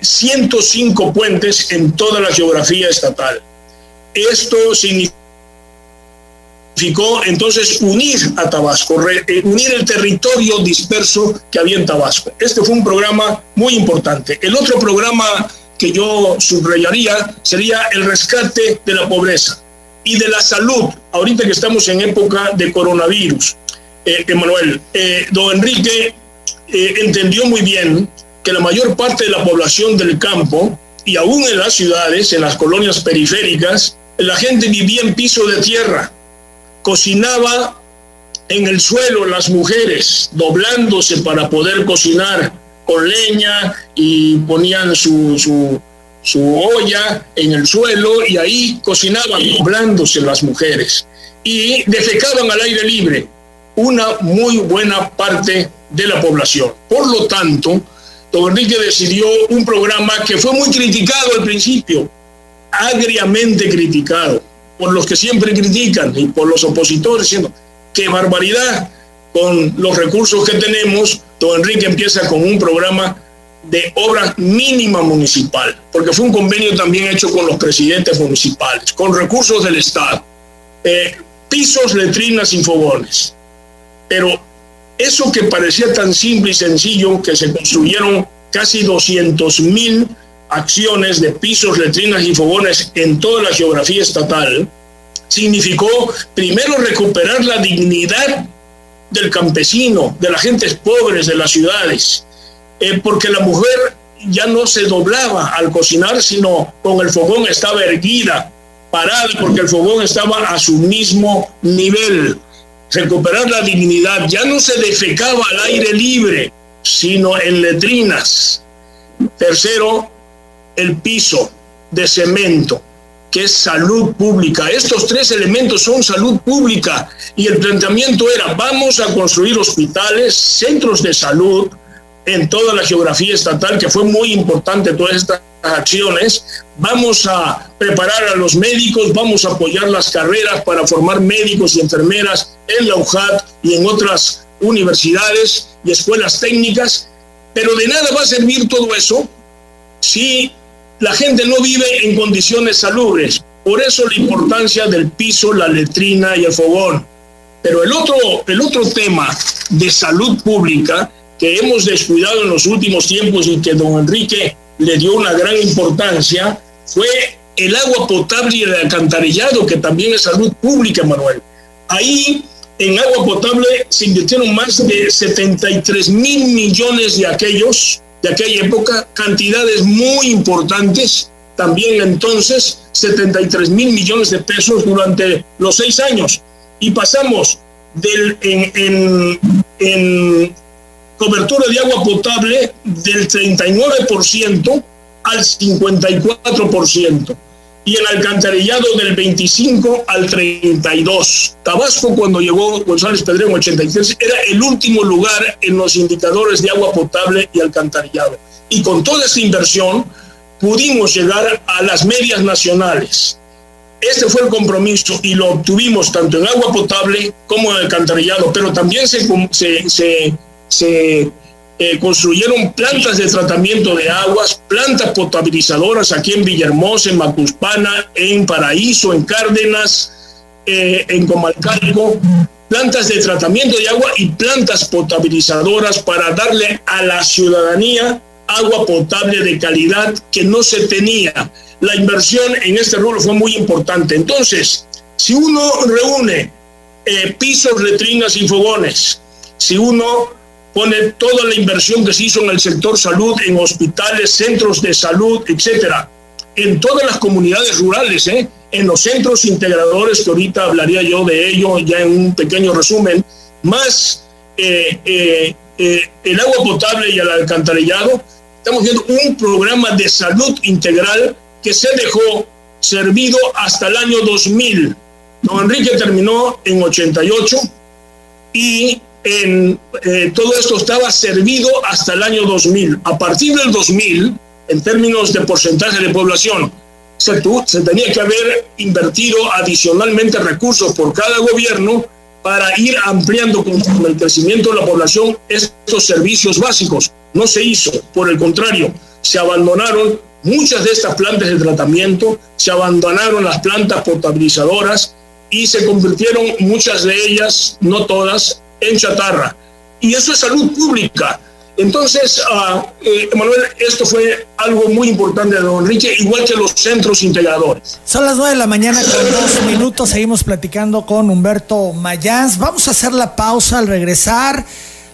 105 puentes en toda la geografía estatal. Esto significó entonces unir a Tabasco, unir el territorio disperso que había en Tabasco. Este fue un programa muy importante. El otro programa que yo subrayaría sería el rescate de la pobreza y de la salud, ahorita que estamos en época de coronavirus. Eh, eh, don Enrique eh, entendió muy bien que la mayor parte de la población del campo y aún en las ciudades, en las colonias periféricas, la gente vivía en piso de tierra, cocinaba en el suelo las mujeres, doblándose para poder cocinar con leña y ponían su, su olla en el suelo y ahí cocinaban doblándose las mujeres y defecaban al aire libre una muy buena parte de la población. Por lo tanto, don Enrique decidió un programa que fue muy criticado al principio, agriamente criticado por los que siempre critican y por los opositores, diciendo, qué barbaridad, con los recursos que tenemos, don Enrique empieza con un programa de obra mínima municipal, porque fue un convenio también hecho con los presidentes municipales, con recursos del Estado, eh, pisos, letrinas y fogones. Pero eso que parecía tan simple y sencillo, que se construyeron casi 200 mil acciones de pisos, letrinas y fogones en toda la geografía estatal, significó primero recuperar la dignidad del campesino, de las gentes pobres de las ciudades, eh, porque la mujer ya no se doblaba al cocinar, sino con el fogón estaba erguida, parada, porque el fogón estaba a su mismo nivel. Recuperar la dignidad, ya no se defecaba al aire libre, sino en letrinas. Tercero, el piso de cemento, que es salud pública. Estos tres elementos son salud pública y el planteamiento era, vamos a construir hospitales, centros de salud en toda la geografía estatal, que fue muy importante todas estas acciones. Vamos a preparar a los médicos, vamos a apoyar las carreras para formar médicos y enfermeras en la UJAT y en otras universidades y escuelas técnicas, pero de nada va a servir todo eso si la gente no vive en condiciones salubres. Por eso la importancia del piso, la letrina y el fogón. Pero el otro, el otro tema de salud pública que hemos descuidado en los últimos tiempos y que don Enrique le dio una gran importancia fue el agua potable y el alcantarillado, que también es salud pública, Manuel. Ahí en agua potable se invirtieron más de 73 mil millones de aquellos de aquella época, cantidades muy importantes, también entonces 73 mil millones de pesos durante los seis años. Y pasamos del, en, en cobertura de agua potable del 39% al 54% y el alcantarillado del 25 al 32. Tabasco, cuando llegó González Pedrero en 83, era el último lugar en los indicadores de agua potable y alcantarillado. Y con toda esta inversión pudimos llegar a las medias nacionales. Este fue el compromiso y lo obtuvimos tanto en agua potable como en alcantarillado, pero también se, se eh, construyeron plantas de tratamiento de aguas, plantas potabilizadoras aquí en Villahermosa, en Macuspana, en Paraíso, en Cárdenas, eh, en Comalcalco, plantas de tratamiento de agua y plantas potabilizadoras para darle a la ciudadanía agua potable de calidad que no se tenía. La inversión en este rubro fue muy importante. Entonces, si uno reúne eh, pisos, letrinas y fogones, si uno pone toda la inversión que se hizo en el sector salud, en hospitales, centros de salud, etcétera, en todas las comunidades rurales, ¿eh? en los centros integradores, que ahorita hablaría yo de ello ya en un pequeño resumen, más eh, eh, el agua potable y el alcantarillado, estamos viendo un programa de salud integral que se dejó servido hasta el año 2000. Don Enrique terminó en 88 y en, eh, todo esto estaba servido hasta el año 2000. A partir del 2000, en términos de porcentaje de población, se, se tenía que haber invertido adicionalmente recursos por cada gobierno para ir ampliando con el crecimiento de la población estos servicios básicos. No se hizo, por el contrario, se abandonaron muchas de estas plantas de tratamiento, se abandonaron las plantas potabilizadoras y se convirtieron muchas de ellas, no todas, en chatarra. Y eso es salud pública. Entonces, uh, Manuel, esto fue algo muy importante de don Enrique, igual que los centros integradores. Son las nueve de la mañana con dos minutos, seguimos platicando con Humberto Mayans. Vamos a hacer la pausa al regresar.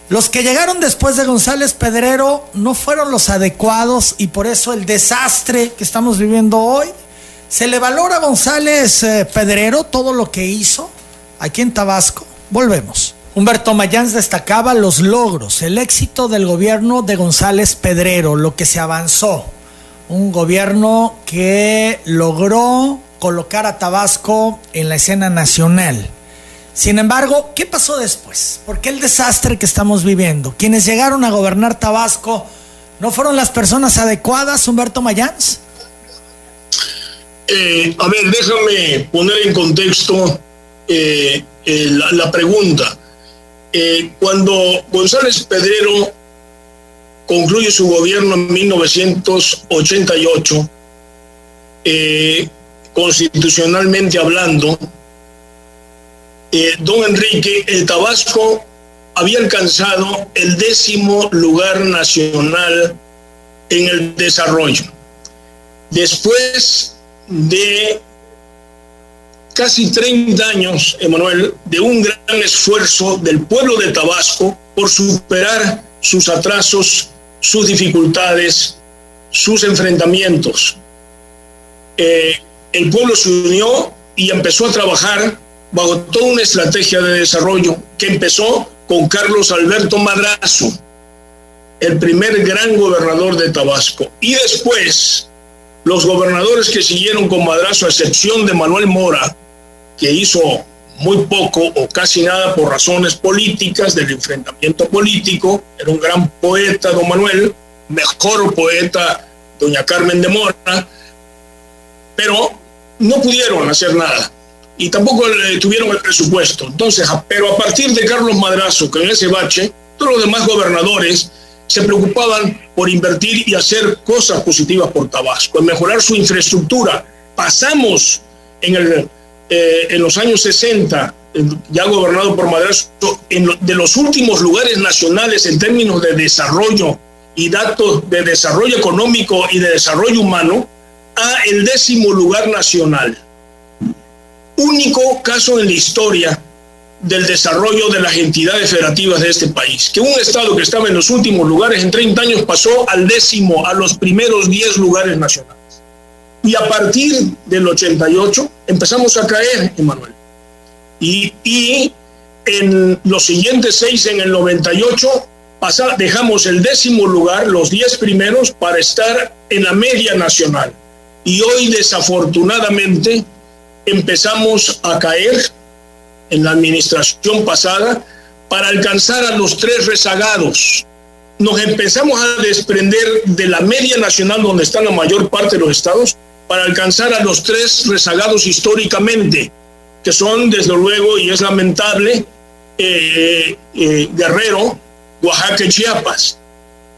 Los que llegaron después de González Pedrero no fueron los adecuados y por eso el desastre que estamos viviendo hoy. ¿Se le valora a González eh, Pedrero todo lo que hizo aquí en Tabasco? Volvemos. Humberto Mayans destacaba los logros, el éxito del gobierno de González Pedrero, lo que se avanzó. Un gobierno que logró colocar a Tabasco en la escena nacional. Sin embargo, ¿qué pasó después? ¿Por qué el desastre que estamos viviendo? Quienes llegaron a gobernar Tabasco no fueron las personas adecuadas, Humberto Mayans. Eh, a ver, déjame poner en contexto eh, eh, la, pregunta. Cuando González Pedrero concluye su gobierno en 1988, constitucionalmente hablando, don Enrique, el Tabasco había alcanzado el décimo lugar nacional en el desarrollo. Después de casi 30 años, Emanuel, de un gran esfuerzo del pueblo de Tabasco por superar sus atrasos, sus dificultades, sus enfrentamientos. Eh, el pueblo se unió y empezó a trabajar bajo toda una estrategia de desarrollo que empezó con Carlos Alberto Madrazo, el primer gran gobernador de Tabasco. Y después, los gobernadores que siguieron con Madrazo, a excepción de Manuel Mora, que hizo muy poco o casi nada por razones políticas del enfrentamiento político, era un gran poeta, don Manuel, mejor poeta, doña Carmen de Mora, pero no pudieron hacer nada y tampoco tuvieron el presupuesto. Entonces, pero a partir de Carlos Madrazo, que en ese bache, todos los demás gobernadores se preocupaban por invertir y hacer cosas positivas por Tabasco, en mejorar su infraestructura. Pasamos en, eh, los años 60, ya gobernado por Madrazo, de los últimos lugares nacionales en términos de desarrollo y datos de desarrollo económico y de desarrollo humano, a el décimo lugar nacional único caso en la historia del desarrollo de las entidades federativas de este país, que un Estado que estaba en los últimos lugares en 30 años pasó al décimo, a los primeros 10 lugares nacionales. Y a partir del 88 empezamos a caer, Emanuel. Y, y en los siguientes seis, en el 98, pasa, dejamos el décimo lugar, los 10 primeros, para estar en la media nacional. Y hoy, desafortunadamente, empezamos a caer en la administración pasada para alcanzar a los tres rezagados. Nos empezamos a desprender de la media nacional donde está la mayor parte de los estados para alcanzar a los tres rezagados históricamente, que son desde luego, y es lamentable, eh, eh, Guerrero, Oaxaca y Chiapas.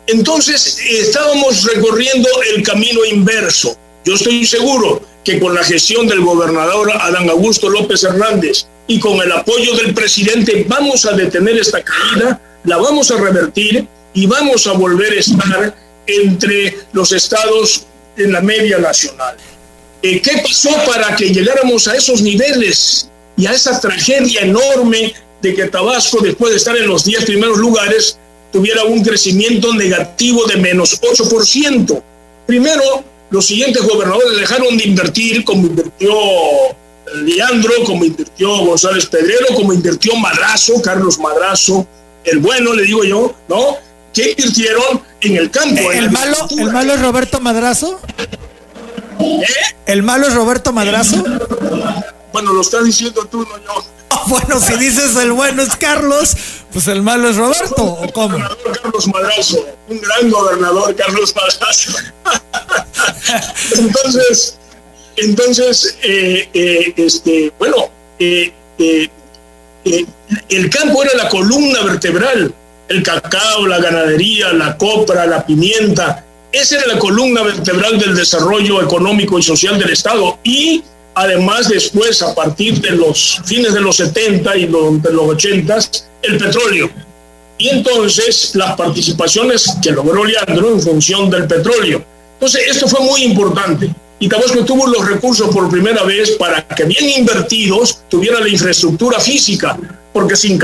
Entonces estábamos recorriendo el camino inverso. Yo estoy seguro que con la gestión del gobernador Adán Augusto López Hernández y con el apoyo del presidente vamos a detener esta caída, la vamos a revertir y vamos a volver a estar entre los estados en la media nacional. Eh, ¿Qué pasó para que llegáramos a esos niveles y a esa tragedia enorme de que Tabasco, después de estar en los 10 primeros lugares, tuviera un crecimiento negativo de menos 8%? Primero, los siguientes gobernadores dejaron de invertir, como invirtió Leandro, como invirtió González Pedrero, como invirtió Madrazo, Carlos Madrazo, el bueno, le digo yo, ¿no? ¿Qué invirtieron en el campo. ¿El, malo, ¿El malo es Roberto Madrazo? ¿Eh? ¿El malo es Roberto Madrazo? Bueno, lo estás diciendo tú, no yo. Bueno, si dices el bueno es Carlos, pues el malo es Roberto, ¿o cómo? Carlos Madrazo, un gran gobernador, Carlos Madrazo. entonces, entonces, eh, eh, este, bueno, eh, el campo era la columna vertebral, el cacao, la ganadería, la copra, la pimienta, esa era la columna vertebral del desarrollo económico y social del Estado y además después, a partir de los fines de los 70 y de los 80, el petróleo. Y entonces las participaciones que logró Leandro en función del petróleo. Entonces, esto fue muy importante. Y Tabasco tuvo los recursos por primera vez para que bien invertidos tuviera la infraestructura física, porque sin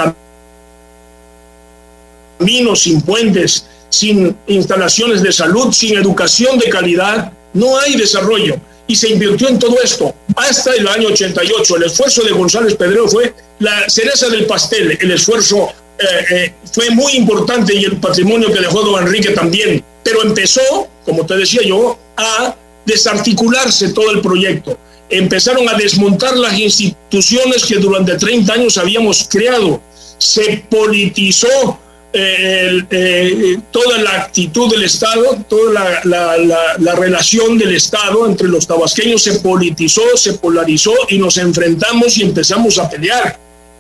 caminos, sin puentes, sin instalaciones de salud, sin educación de calidad, no hay desarrollo. Y se invirtió en todo esto hasta el año 88. El esfuerzo de González Pedrero fue la cereza del pastel, el esfuerzo eh, eh, fue muy importante y el patrimonio que dejó don Enrique también, pero empezó, como te decía yo, a desarticularse todo el proyecto. Empezaron a desmontar las instituciones que durante 30 años habíamos creado. Se politizó eh, eh, toda la actitud del Estado, toda la, relación del Estado entre los tabasqueños se politizó, se polarizó y nos enfrentamos y empezamos a pelear.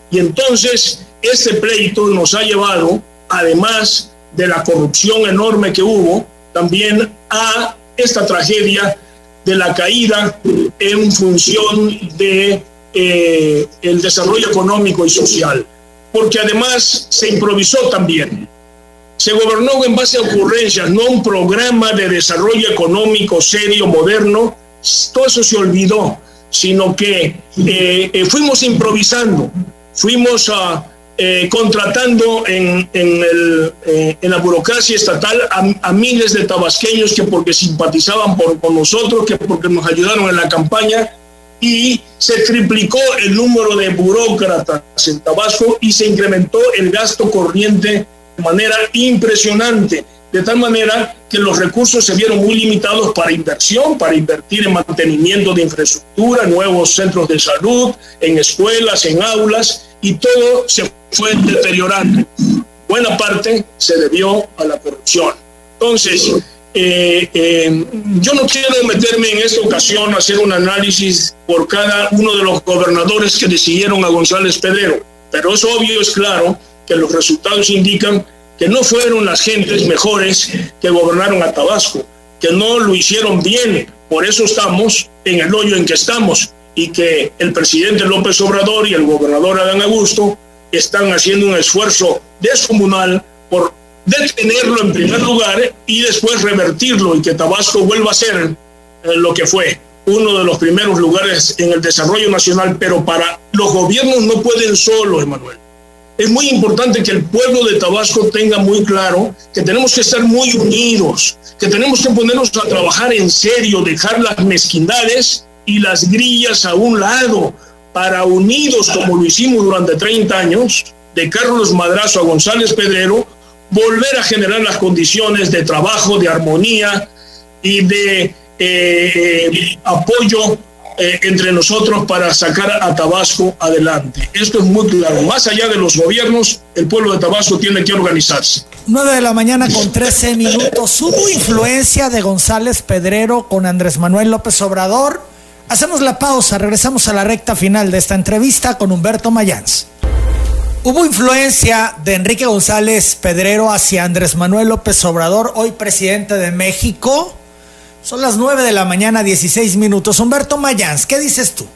Y entonces este pleito nos ha llevado, además de la corrupción enorme que hubo, también a esta tragedia de la caída en función de eh, el desarrollo económico y social porque además se improvisó también. Se gobernó en base a ocurrencias, no un programa de desarrollo económico serio, moderno. Todo eso se olvidó, sino que eh, eh, fuimos improvisando, fuimos a, eh, contratando en, la burocracia estatal a, miles de tabasqueños que porque simpatizaban por, con nosotros, que porque nos ayudaron en la campaña, y se triplicó el número de burócratas en Tabasco y se incrementó el gasto corriente de manera impresionante, de tal manera que los recursos se vieron muy limitados para inversión, para invertir en mantenimiento de infraestructura, nuevos centros de salud, en escuelas, en aulas, y todo se fue deteriorando. Buena parte se debió a la corrupción. Entonces, eh, eh, yo no quiero meterme en esta ocasión a hacer un análisis por cada uno de los gobernadores que decidieron a González Pedrero, pero es obvio, es claro, que los resultados indican que no fueron las gentes mejores que gobernaron a Tabasco, que no lo hicieron bien, por eso estamos en el hoyo en que estamos y que el presidente López Obrador y el gobernador Adán Augusto están haciendo un esfuerzo descomunal por detenerlo en primer lugar y después revertirlo y que Tabasco vuelva a ser eh, lo que fue uno de los primeros lugares en el desarrollo nacional, pero para los gobiernos no pueden solo, Emanuel. Es muy importante que el pueblo de Tabasco tenga muy claro que tenemos que estar muy unidos, que tenemos que ponernos a trabajar en serio, dejar las mezquindades y las grillas a un lado, para unidos como lo hicimos durante 30 años, de Carlos Madrazo a González Pedrero, volver a generar las condiciones de trabajo, de armonía y de eh, apoyo eh, entre nosotros para sacar a Tabasco adelante. Esto es muy claro. Más allá de los gobiernos, el pueblo de Tabasco tiene que organizarse. 9 de la mañana con 13 minutos. ¿Hubo influencia de González Pedrero con Andrés Manuel López Obrador? Hacemos la pausa, regresamos a la recta final de esta entrevista con Humberto Mayans. Hubo influencia de Enrique González Pedrero hacia Andrés Manuel López Obrador, hoy presidente de México. Son las 9 de la mañana, 16 minutos. Humberto Mayans, ¿qué dices tú?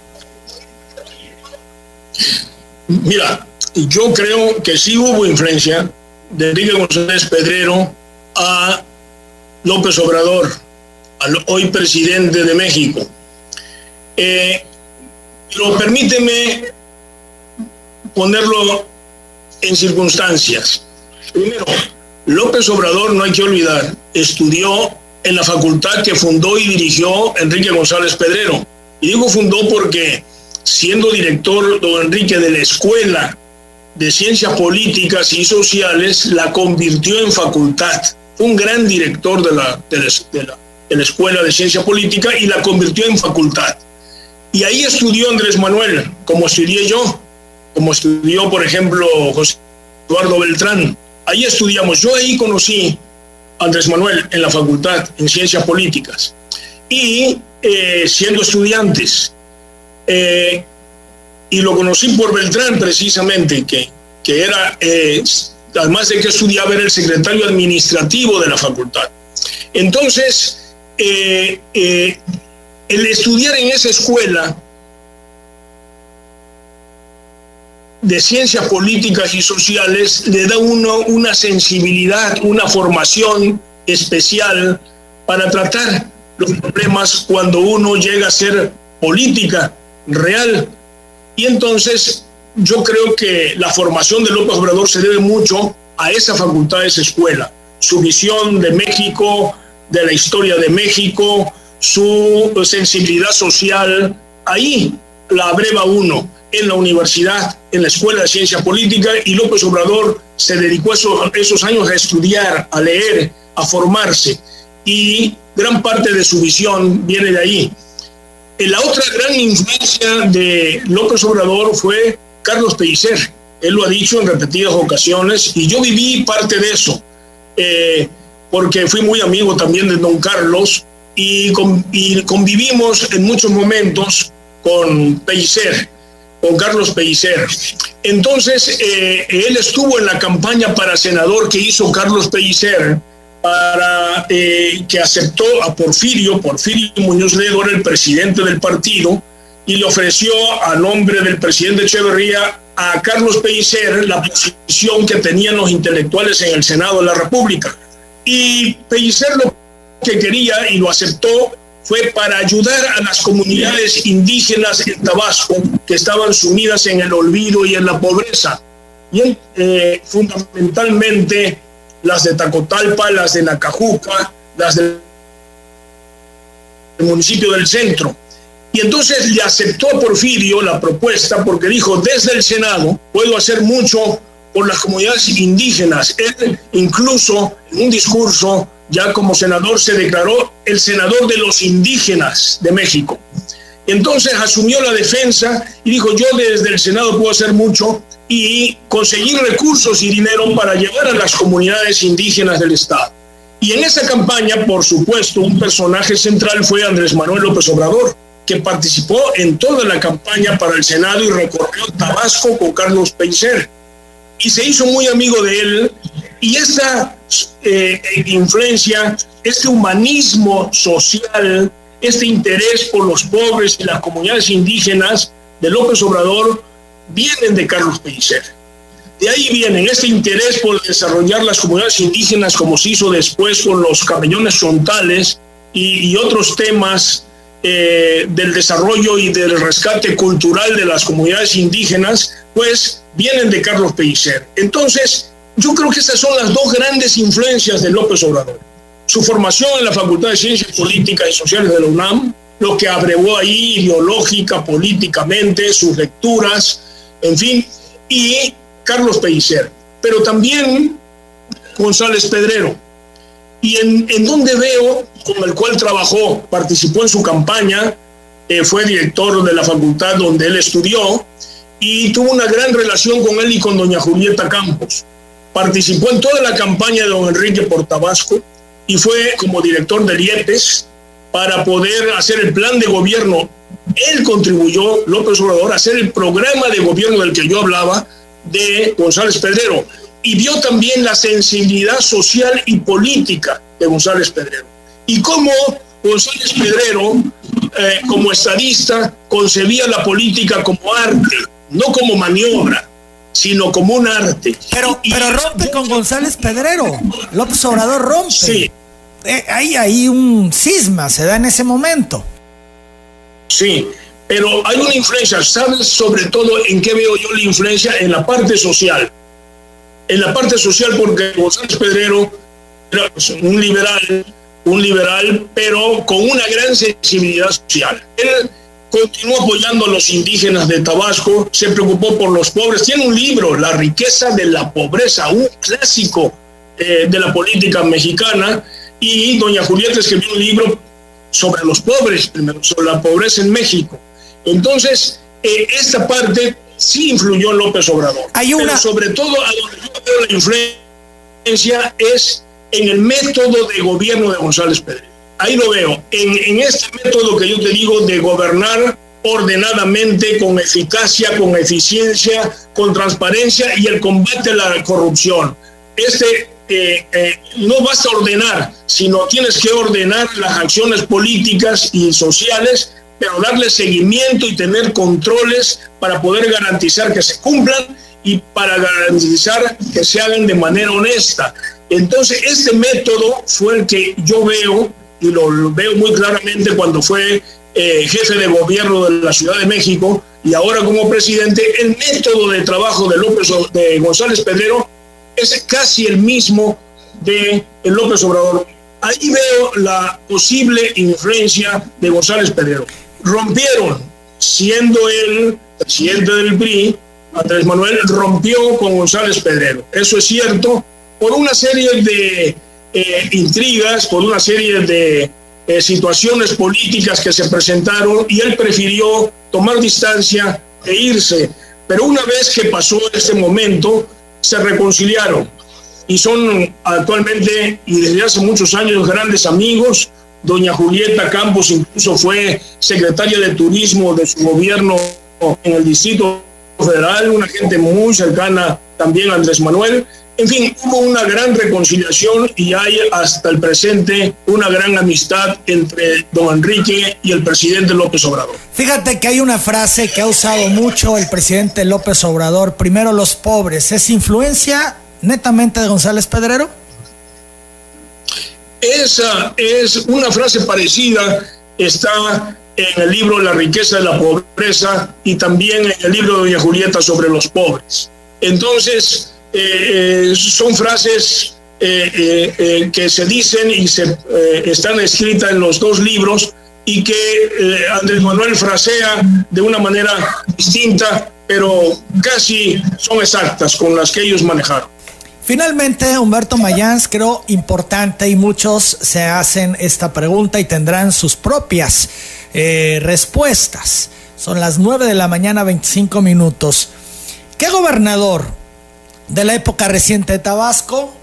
Mira, yo creo que sí hubo influencia de Enrique González Pedrero a López Obrador, al hoy presidente de México. Eh, pero permíteme ponerlo en circunstancias. Primero, López Obrador, no hay que olvidar, estudió en la facultad que fundó y dirigió Enrique González Pedrero. Y digo fundó porque siendo director don Enrique de la Escuela de Ciencias Políticas y Sociales, la convirtió en facultad. Un gran director de la, de la, de la Escuela de Ciencia Política y la convirtió en facultad. Y ahí estudió Andrés Manuel, como estudié yo, como estudió, por ejemplo, José Eduardo Beltrán. Ahí estudiamos. Yo ahí conocí a Andrés Manuel en la facultad, en ciencias políticas. Y eh, siendo estudiantes, eh, y lo conocí por Beltrán precisamente, que, que era, eh, además de que estudiaba, era el secretario administrativo de la facultad. Entonces, el estudiar en esa escuela de ciencias políticas y sociales le da uno una sensibilidad, una formación especial para tratar los problemas cuando uno llega a ser política real. Y entonces yo creo que la formación de López Obrador se debe mucho a esa facultad, a esa escuela. Su visión de México, de la historia de México, su sensibilidad social ahí, la breva uno, en la universidad, en la Escuela de Ciencia Política, y López Obrador se dedicó esos, esos años a estudiar, a leer, a formarse, y gran parte de su visión viene de ahí. La otra gran influencia de López Obrador fue Carlos Pellicer. Él lo ha dicho en repetidas ocasiones y yo viví parte de eso, eh, porque fui muy amigo también de don Carlos y, convivimos en muchos momentos con Pellicer, Carlos Pellicer. Entonces, eh, él estuvo en la campaña para senador que hizo Carlos Pellicer para eh, que aceptó a Porfirio, Porfirio Muñoz Ledo era el presidente del partido, y le ofreció a nombre del presidente Echeverría a Carlos Pellicer la posición que tenían los intelectuales en el Senado de la República. Y Pellicer lo que quería y lo aceptó fue para ayudar a las comunidades indígenas en Tabasco que estaban sumidas en el olvido y en la pobreza. Y eh, fundamentalmente las de Tacotalpa, las de Nacajuca, las del municipio del centro. Y entonces le aceptó Porfirio la propuesta porque dijo, desde el Senado puedo hacer mucho por las comunidades indígenas. Él incluso en un discurso ya como senador se declaró el senador de los indígenas de México. Entonces asumió la defensa y dijo, yo desde el Senado puedo hacer mucho y conseguir recursos y dinero para llevar a las comunidades indígenas del Estado. Y en esa campaña, por supuesto, un personaje central fue Andrés Manuel López Obrador, que participó en toda la campaña para el Senado y recorrió Tabasco con Carlos Pellicer. Y se hizo muy amigo de él. Y esta eh, influencia, este humanismo social, este interés por los pobres y las comunidades indígenas de López Obrador, vienen de Carlos Pellicer. De ahí vienen este interés por desarrollar las comunidades indígenas como se hizo después con los camellones frontales y, otros temas eh, del desarrollo y del rescate cultural de las comunidades indígenas, pues vienen de Carlos Pellicer. Entonces, yo creo que estas son las dos grandes influencias de López Obrador. Su formación en la Facultad de Ciencias Políticas y Sociales de la UNAM, lo que abrevó ahí ideológica, políticamente, sus lecturas, en fin, y Carlos Pellicer, pero también González Pedrero. Y en, en donde veo, con el cual trabajó, participó en su campaña, eh, fue director de la facultad donde él estudió y tuvo una gran relación con él y con doña Julieta Campos. Participó en toda la campaña de don Enrique por Tabasco y fue como director de IEPES para poder hacer el plan de gobierno. Él contribuyó, López Obrador, a hacer el programa de gobierno del que yo hablaba de González Pedrero. Y vio también la sensibilidad social y política de González Pedrero. Y cómo González Pedrero, eh, como estadista, concebía la política como arte, no como maniobra, sino como un arte. Pero, pero rompe con González Pedrero. López Obrador rompe. Sí. Eh, hay un cisma, se da en ese momento. Sí, pero hay una influencia, ¿sabes sobre todo en qué veo yo la influencia? En la parte social. En la parte social porque González Pedrero era un liberal, un liberal, pero con una gran sensibilidad social. Él continuó apoyando a los indígenas de Tabasco, se preocupó por los pobres. Tiene un libro, La riqueza de la pobreza, un clásico eh, de la política mexicana, y doña Julieta escribió un libro sobre los pobres, sobre la pobreza en México. Entonces, eh, esta parte sí influyó en López Obrador. Hay una... Pero sobre todo, a donde yo veo la influencia es en el método de gobierno de González Pérez. Ahí lo veo, en, en este método que yo te digo de gobernar ordenadamente, con eficacia, con eficiencia, con transparencia y el combate a la corrupción. Este eh, eh, no vas a ordenar, sino tienes que ordenar las acciones políticas y sociales, pero darle seguimiento y tener controles para poder garantizar que se cumplan y para garantizar que se hagan de manera honesta. Entonces, este método fue el que yo veo, y lo, veo muy claramente cuando fue eh, jefe de gobierno de la Ciudad de México y ahora como presidente, el método de trabajo de López de González Pedrero es casi el mismo de López Obrador. ahí veo la posible influencia de González Pedrero. Rompieron, siendo él presidente del PRI, Andrés Manuel rompió con González Pedrero. Eso es cierto, por una serie de eh, intrigas, por una serie de eh, situaciones políticas que se presentaron y él prefirió tomar distancia e irse. Pero una vez que pasó este momento, se reconciliaron y son actualmente y desde hace muchos años grandes amigos. Doña Julieta Campos incluso fue secretaria de turismo de su gobierno en el Distrito Federal, una gente muy cercana también a Andrés Manuel. En fin, hubo una gran reconciliación y hay hasta el presente una gran amistad entre don Enrique y el presidente López Obrador. Fíjate que hay una frase que ha usado mucho el presidente López Obrador, primero los pobres, ¿es influencia netamente de González Pedrero? Esa es una frase parecida, está en el libro La riqueza de la pobreza y también en el libro de Doña Julieta sobre los pobres. Entonces, eh, eh, son frases eh, que se dicen y se, están escritas en los dos libros y que Andrés Manuel frasea de una manera distinta, pero casi son exactas con las que ellos manejaron. Finalmente, Humberto Mayans, creo importante y muchos se hacen esta pregunta y tendrán sus propias respuestas. Son las 9 de la mañana, 25 minutos. ¿Qué gobernador de la época reciente de Tabasco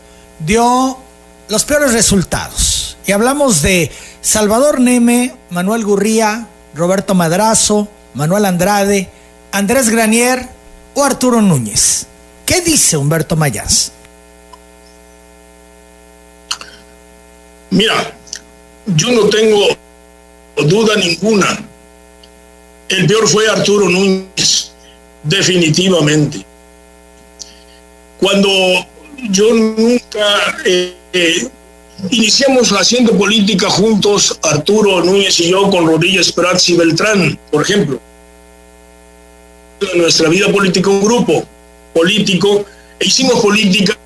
dio los peores resultados. Y hablamos de Salvador Neme, Manuel Gurría, Roberto Madrazo, Manuel Andrade, Andrés Granier o Arturo Núñez. ¿Qué dice Humberto Mayas? Mira, yo no tengo duda ninguna. El peor fue Arturo Núñez, definitivamente cuando yo nunca eh, eh, iniciamos haciendo política juntos, Arturo Núñez y yo, con Rodríguez Prats y Beltrán, por ejemplo. Nuestra vida política, un grupo político, e hicimos política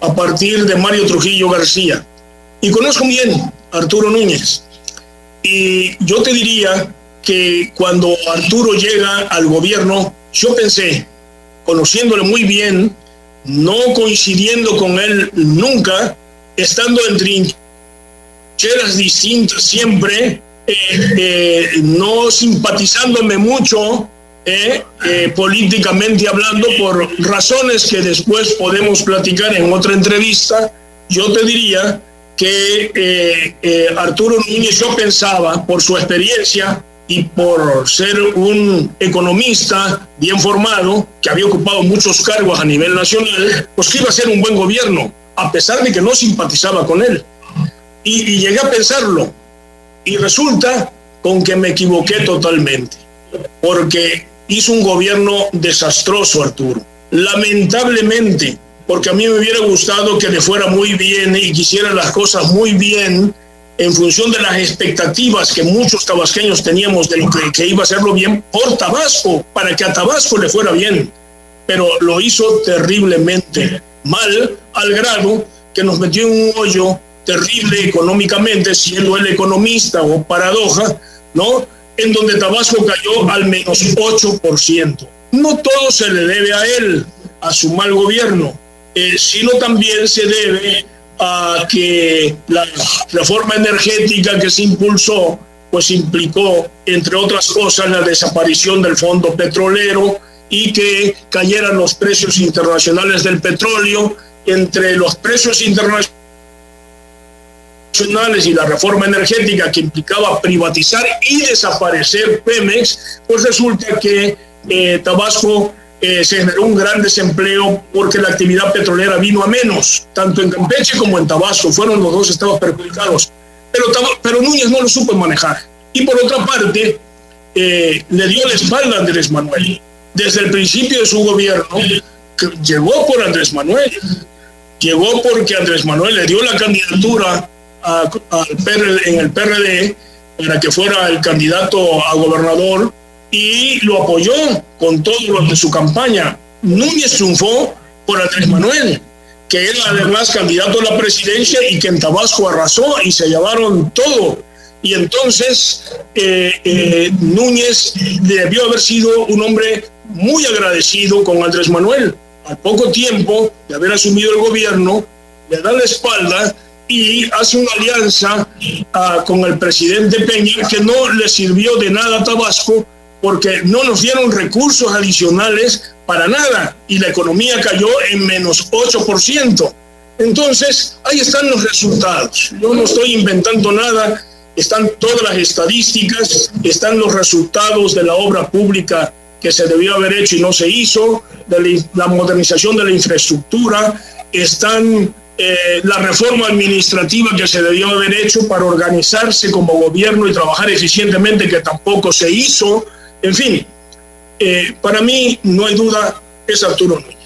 a partir de Mario Trujillo García. Y conozco bien Arturo Núñez. Y yo te diría que cuando Arturo llega al gobierno, yo pensé, conociéndole muy bien, no coincidiendo con él nunca, estando en trincheras distintas siempre, eh, eh, no simpatizándome mucho eh, políticamente hablando por razones que después podemos platicar en otra entrevista, yo te diría que Arturo Núñez yo pensaba por su experiencia y por ser un economista bien formado, que había ocupado muchos cargos a nivel nacional, pues que iba a ser un buen gobierno, a pesar de que no simpatizaba con él. Y, llegué a pensarlo. Y resulta con que me equivoqué totalmente, porque hizo un gobierno desastroso, Arturo. Lamentablemente, porque a mí me hubiera gustado que le fuera muy bien y quisiera las cosas muy bien, en función de las expectativas que muchos tabasqueños teníamos de que, que, iba a hacerlo bien por Tabasco, para que a Tabasco le fuera bien. Pero lo hizo terriblemente mal, al grado que nos metió en un hoyo terrible económicamente, siendo el economista o paradoja, ¿no? En donde Tabasco cayó al menos 8%. No todo se le debe a él, a su mal gobierno, eh, sino también se debe a que la reforma energética que se impulsó, pues implicó, entre otras cosas, la desaparición del fondo petrolero y que cayeran los precios internacionales del petróleo. Entre los precios internacionales y la reforma energética que implicaba privatizar y desaparecer Pemex, pues resulta que eh, Tabasco eh, se generó un gran desempleo porque la actividad petrolera vino a menos, tanto en Campeche como en Tabasco, fueron los dos estados perjudicados. Pero, pero Núñez no lo supo manejar. Y por otra parte, eh, le dio la espalda a Andrés Manuel. Desde el principio de su gobierno, que llegó por Andrés Manuel. Llegó porque Andrés Manuel le dio la candidatura a, en el PRD para que fuera el candidato a gobernador y lo apoyó con todo de su campaña. Núñez triunfó por Andrés Manuel que era además candidato a la presidencia y que en Tabasco arrasó y se llevaron todo. Y entonces eh, eh, Núñez debió haber sido un hombre muy agradecido con Andrés Manuel. Al poco tiempo de haber asumido el gobierno, le da la espalda y hace una alianza ah, con el presidente Peña que no le sirvió de nada a Tabasco porque no nos dieron recursos adicionales para nada y la economía cayó en menos 8%. Entonces, ahí están los resultados. Yo no estoy inventando nada, están todas las estadísticas, están los resultados de la obra pública que se debió haber hecho y no se hizo, de la modernización de la infraestructura, están eh, la reforma administrativa que se debió haber hecho para organizarse como gobierno y trabajar eficientemente, que tampoco se hizo. En fin, eh, para mí no hay duda, es Arturo Núñez.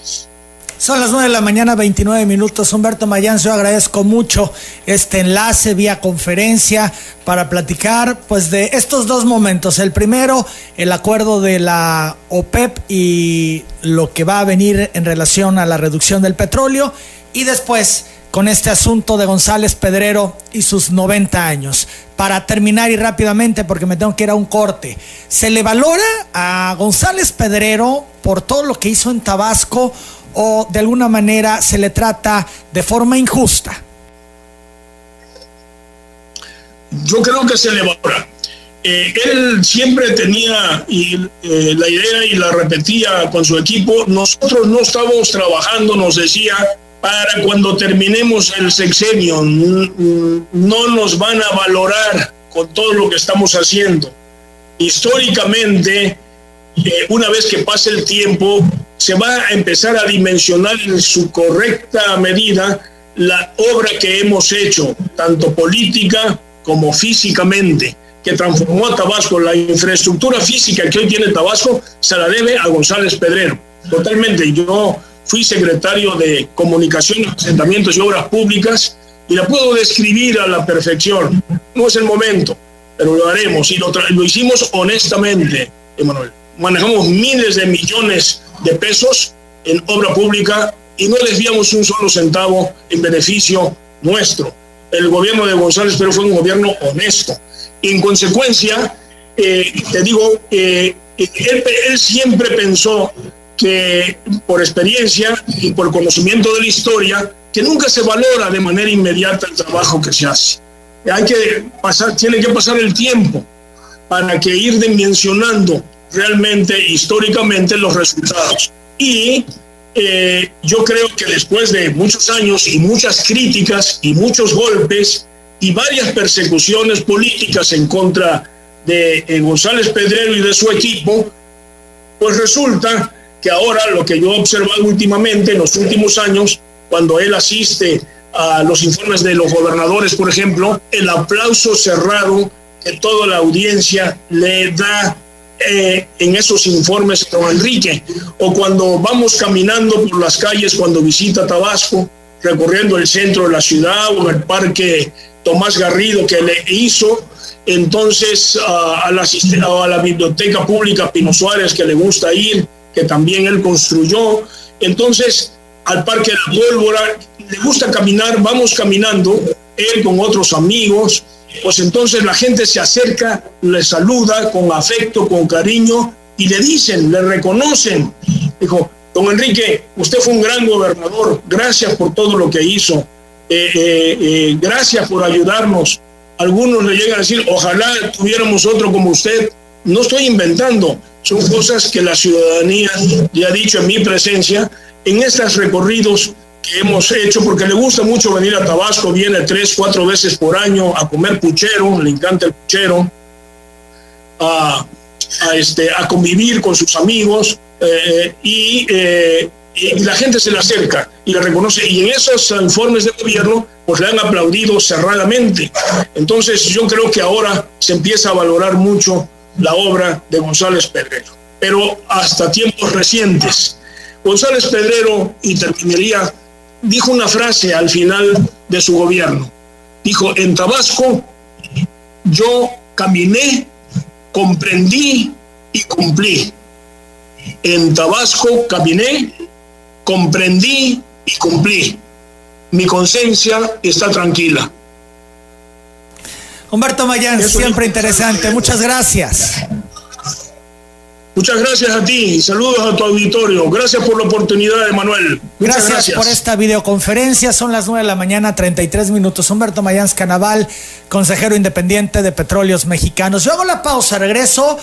Son las 9 de la mañana, 29 minutos. Humberto Mayán, yo agradezco mucho este enlace vía conferencia para platicar pues de estos dos momentos. El primero, el acuerdo de la OPEP y lo que va a venir en relación a la reducción del petróleo y después con este asunto de González Pedrero y sus 90 años. Para terminar y rápidamente, porque me tengo que ir a un corte, ¿se le valora a González Pedrero por todo lo que hizo en Tabasco o de alguna manera se le trata de forma injusta? Yo creo que se le valora. Eh, él siempre tenía y, eh, la idea y la repetía con su equipo, nosotros no estábamos trabajando, nos decía, para cuando terminemos el sexenio. No nos van a valorar con todo lo que estamos haciendo. Históricamente, eh, una vez que pase el tiempo, se va a empezar a dimensionar en su correcta medida la obra que hemos hecho, tanto política como físicamente, que transformó a Tabasco. La infraestructura física que hoy tiene Tabasco se la debe a González Pedrero. Totalmente. Yo fui secretario de Comunicación, Asentamientos y Obras Públicas y la puedo describir a la perfección. No es el momento, pero lo haremos y lo, lo hicimos honestamente, Emanuel. Manejamos miles de millones de pesos en obra pública y no desviamos un solo centavo en beneficio nuestro. El gobierno de González pero fue un gobierno honesto. En consecuencia, eh, te digo, eh, él, él siempre pensó que por experiencia y por conocimiento de la historia, que nunca se valora de manera inmediata el trabajo que se hace. Hay que pasar, tiene que pasar el tiempo para que ir dimensionando realmente históricamente los resultados. Y eh, yo creo que después de muchos años y muchas críticas y muchos golpes y varias persecuciones políticas en contra de eh, González Pedrero y de su equipo, pues resulta que ahora lo que yo he observado últimamente en los últimos años, cuando él asiste a los informes de los gobernadores, por ejemplo, el aplauso cerrado que toda la audiencia le da eh, en esos informes a don Enrique, o cuando vamos caminando por las calles cuando visita Tabasco, recorriendo el centro de la ciudad o el parque Tomás Garrido que le hizo, entonces a, la, a la biblioteca pública Pino Suárez que le gusta ir, que también él construyó. Entonces, al Parque de la Pólvora, le gusta caminar, vamos caminando, él con otros amigos, pues entonces la gente se acerca, le saluda con afecto, con cariño, y le dicen, le reconocen. Dijo, don Enrique, usted fue un gran gobernador, gracias por todo lo que hizo, eh, eh, eh, gracias por ayudarnos. Algunos le llegan a decir, ojalá tuviéramos otro como usted. No estoy inventando, son cosas que la ciudadanía ya ha dicho en mi presencia en estos recorridos que hemos hecho, porque le gusta mucho venir a Tabasco, viene tres, cuatro veces por año a comer puchero, le encanta el puchero, a, este, a convivir con sus amigos eh, y, eh, y, la gente se le acerca y le reconoce. Y en esos informes de gobierno, pues le han aplaudido cerradamente. Entonces yo creo que ahora se empieza a valorar mucho la obra de González Pedrero, pero hasta tiempos recientes. González Pedrero, y terminaría, dijo una frase al final de su gobierno. Dijo, en Tabasco yo caminé, comprendí y cumplí. En Tabasco caminé, comprendí y cumplí. mi conciencia está tranquila. Humberto Mayán, siempre interesante. Muchas gracias. Muchas gracias a ti saludos a tu auditorio. Gracias por la oportunidad, Emanuel. Gracias, gracias, por esta videoconferencia. Son las 9 de la mañana, 33 minutos. Humberto Mayans Canaval, consejero independiente de Petróleos Mexicanos. Yo hago la pausa, regreso.